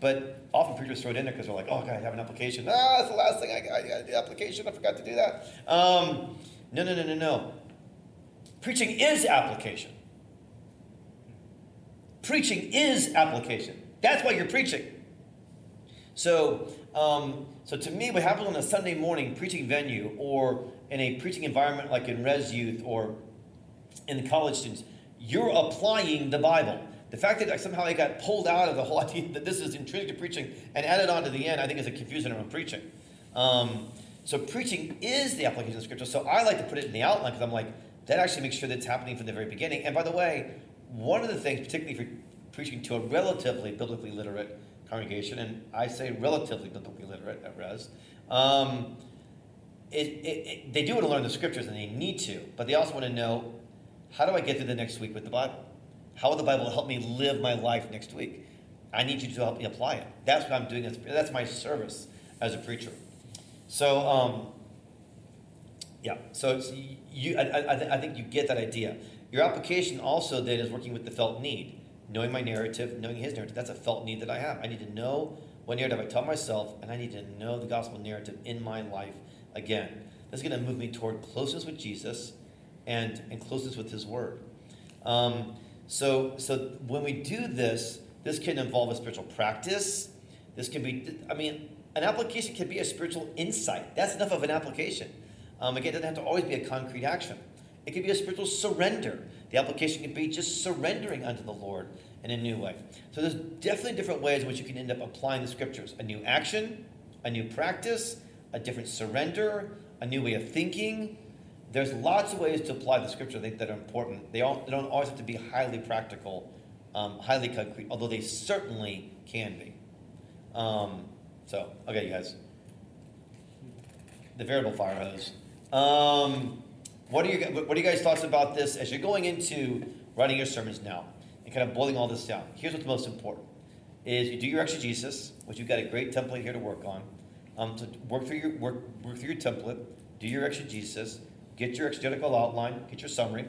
But often preachers throw it in there because they're like, oh, I have an application. Ah, that's the last thing I got. I got the application. I forgot to do that. Um, no, no, no, no, no. Preaching is application. Preaching is application. That's why you're preaching. So, um, so to me, what happens on a Sunday morning preaching venue or in a preaching environment like in Res Youth or in the college students, you're applying the Bible. The fact that somehow I got pulled out of the whole idea that this is intrinsic to preaching and added on to the end, I think is a confusion around preaching. Um, so preaching is the application of Scripture. So I like to put it in the outline because I'm like, that actually makes sure that's happening from the very beginning. And by the way, one of the things, particularly for preaching to a relatively biblically literate congregation, and I say relatively biblically literate at Res, um, it, it, it, they do want to learn the scriptures and they need to, but they also want to know how do I get through the next week with the Bible? How will the Bible help me live my life next week? I need you to help me apply it. That's what I'm doing. That's my service as a preacher. So, um, yeah. So you, I, I, I think you get that idea. Your application also then is working with the felt need knowing my narrative, knowing his narrative. That's a felt need that I have. I need to know what narrative I tell myself, and I need to know the gospel narrative in my life again. That's going to move me toward closeness with Jesus and, and closeness with his word. Um, so, so when we do this, this can involve a spiritual practice. This can be, I mean, an application can be a spiritual insight. That's enough of an application. Um, again, it doesn't have to always be a concrete action. It could be a spiritual surrender. The application can be just surrendering unto the Lord in a new way. So there's definitely different ways in which you can end up applying the scriptures. A new action, a new practice, a different surrender, a new way of thinking. There's lots of ways to apply the scripture think that are important. They, all, they don't always have to be highly practical, um, highly concrete, although they certainly can be. Um, so, okay, you guys. The veritable fire hose. Um, what are your what are you guys' thoughts about this as you're going into writing your sermons now and kind of boiling all this down? Here's what's most important: is you do your exegesis, which you've got a great template here to work on. Um, to work through your work work through your template, do your exegesis, get your exegetical outline, get your summary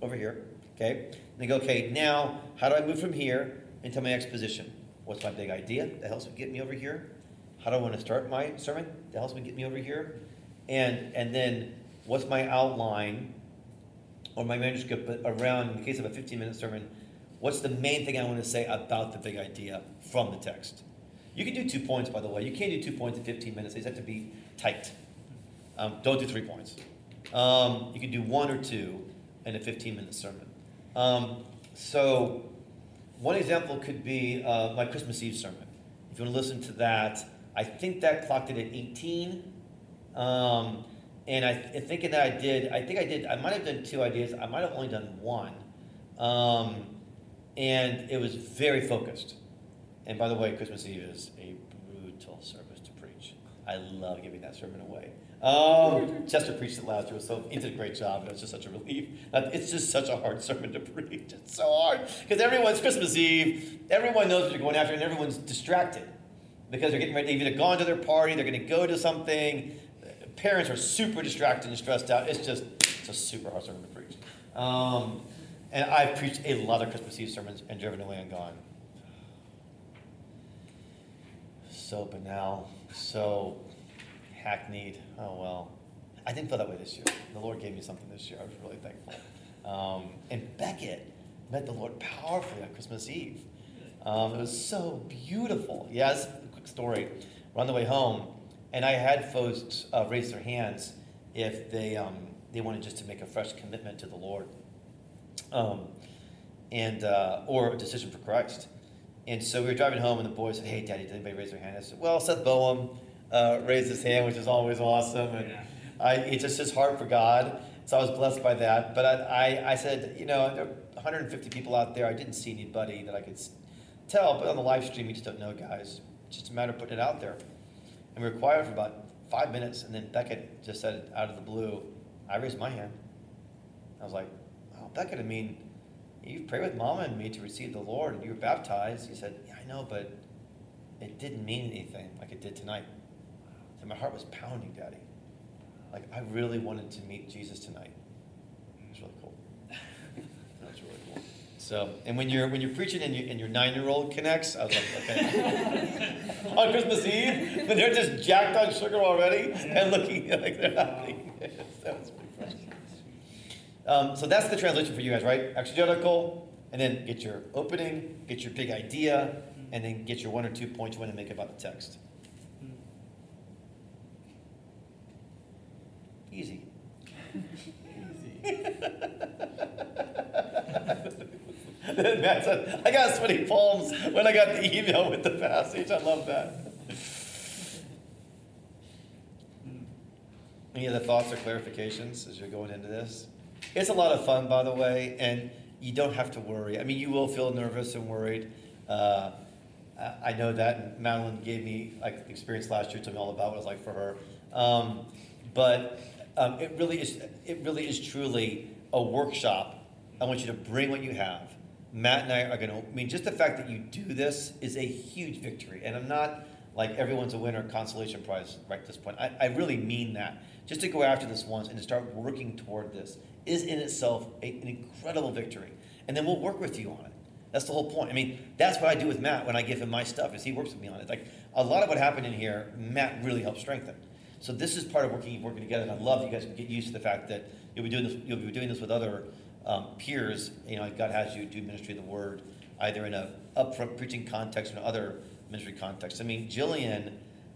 over here. Okay, and then go. Okay, now how do I move from here into my exposition? What's my big idea that helps me get me over here? How do I want to start my sermon that helps me get me over here? And and then what's my outline or my manuscript, but around, in the case of a 15 minute sermon, what's the main thing I want to say about the big idea from the text? You can do two points, by the way. You can't do two points in 15 minutes, they just have to be tight. Um, don't do three points. Um, you can do one or two in a 15 minute sermon. Um, so, one example could be uh, my Christmas Eve sermon. If you want to listen to that, I think that clocked it at 18. Um, and I, I thinking that I did, I think I did, I might have done two ideas. I might have only done one. Um, and it was very focused. And by the way, Christmas Eve is a brutal service to preach. I love giving that sermon away. Um, Chester preached it last year, so he did a great job, and it's just such a relief. It's just such a hard sermon to preach. It's so hard because everyone's Christmas Eve, everyone knows what you're going after, and everyone's distracted because they're getting ready. They've either gone to their party, they're going to go to something. Parents are super distracted and stressed out. It's just it's a super hard sermon to preach. Um, and I've preached a lot of Christmas Eve sermons and driven away and gone. So banal, so hackneyed. Oh well. I didn't feel that way this year. The Lord gave me something this year. I was really thankful. Um, and Beckett met the Lord powerfully on Christmas Eve. Um, it was so beautiful. Yes, quick story. We're on the way home, and I had folks uh, raise their hands if they um, they wanted just to make a fresh commitment to the Lord, um, and uh, or a decision for Christ. And so we were driving home, and the boys said, "Hey, Daddy, did anybody raise their hand?" I said, "Well, Seth Boehm uh, raised his hand, which is always awesome, and I, it's just his heart for God." So I was blessed by that. But I, I, I said, you know, there are 150 people out there. I didn't see anybody that I could tell, but on the live stream, you just don't know, guys. It's just a matter of putting it out there. And we were quiet for about five minutes, and then Beckett just said out of the blue, I raised my hand. I was like, oh, Beckett, I mean, you prayed with Mama and me to receive the Lord, and you were baptized. He said, yeah, I know, but it didn't mean anything like it did tonight. So my heart was pounding, Daddy. Like, I really wanted to meet Jesus tonight. It was really cool. That was really cool. So, and when you're when you're preaching and, you, and your nine year old connects, I was like, okay. on Christmas Eve, when they're just jacked on sugar already and looking like they're happy. that was pretty. Um, so that's the translation for you guys, right? Exegetical, and then get your opening, get your big idea, and then get your one or two points you want to make about the text. Easy. Matt said, I got sweaty palms when I got the email with the passage. I love that. Any other thoughts or clarifications as you're going into this? It's a lot of fun, by the way, and you don't have to worry. I mean, you will feel nervous and worried. Uh, I know that Madeline gave me like experience last year, told me all about what it was like for her. Um, but um, it really is. It really is truly a workshop. I want you to bring what you have. Matt and I are going to. I mean, just the fact that you do this is a huge victory, and I'm not like everyone's a winner consolation prize right at this point. I, I really mean that. Just to go after this once and to start working toward this is in itself a, an incredible victory, and then we'll work with you on it. That's the whole point. I mean, that's what I do with Matt when I give him my stuff. Is he works with me on it. Like a lot of what happened in here, Matt really helped strengthen. So this is part of working working together, and I love you guys to get used to the fact that you'll be doing this. You'll be doing this with other um, peers. You know, God has you do ministry of the word, either in a upfront preaching context or in other ministry context. I mean, Jillian,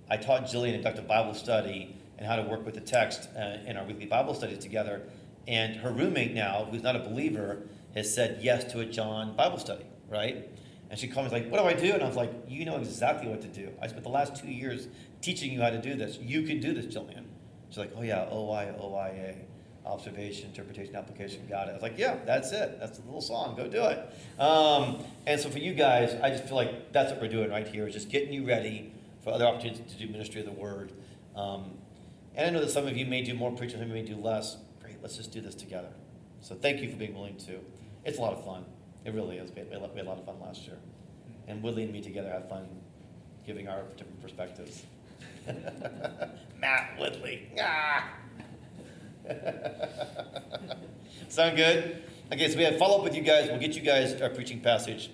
I taught Jillian Dr. Bible study and how to work with the text uh, in our weekly Bible studies together. And her roommate now, who's not a believer, has said yes to a John Bible study, right? And she called me like, "What do I do?" And I was like, "You know exactly what to do. I spent the last two years teaching you how to do this. You can do this, Jillian." She's like, "Oh yeah, O I O I A, observation, interpretation, application. Got it." I was like, "Yeah, that's it. That's the little song. Go do it." Um, and so for you guys, I just feel like that's what we're doing right here is just getting you ready for other opportunities to do ministry of the word. Um, and I know that some of you may do more preaching, some of you may do less. Let's just do this together. So thank you for being willing to. It's a lot of fun. It really is. We had, we had a lot of fun last year. And Woodley and me together had fun giving our different perspectives. Matt Woodley. Ah. Sound good? Okay, so we have follow up with you guys. We'll get you guys our preaching passage.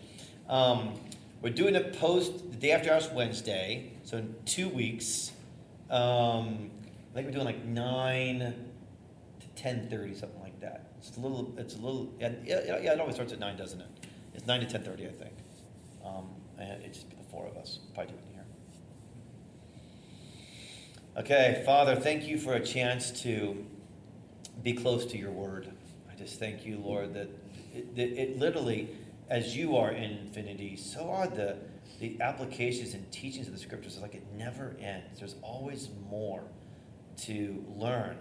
Um, we're doing a post the day after Ash Wednesday, so in two weeks. Um, I think we're doing like nine ten thirty, something like that. It's a little, it's a little, yeah, yeah, it always starts at nine, doesn't it? It's nine to ten thirty, I think. Um, and it'd just the four of us, probably do it in here. Okay, Father, thank you for a chance to be close to your word. I just thank you, Lord, that it, it, it literally, as you are in infinity, so are the, the applications and teachings of the scriptures. It's like it never ends. There's always more to learn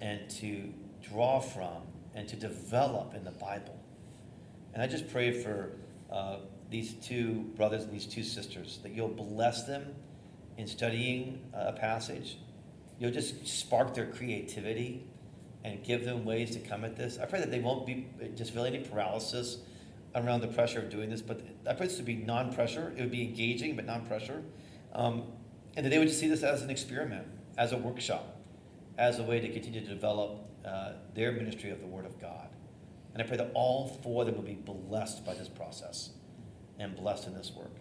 and to draw from and to develop in the Bible. And I just pray for uh, these two brothers and these two sisters that you'll bless them in studying a passage. You'll just spark their creativity and give them ways to come at this. I pray that they won't be just feel any paralysis around the pressure of doing this, but I pray this to be non pressure. It would be engaging, but non pressure. Um, and that they would just see this as an experiment, as a workshop, as a way to continue to develop uh, their ministry of the Word of God. And I pray that all four of them will be blessed by this process and blessed in this work.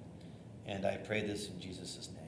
And I pray this in Jesus' name.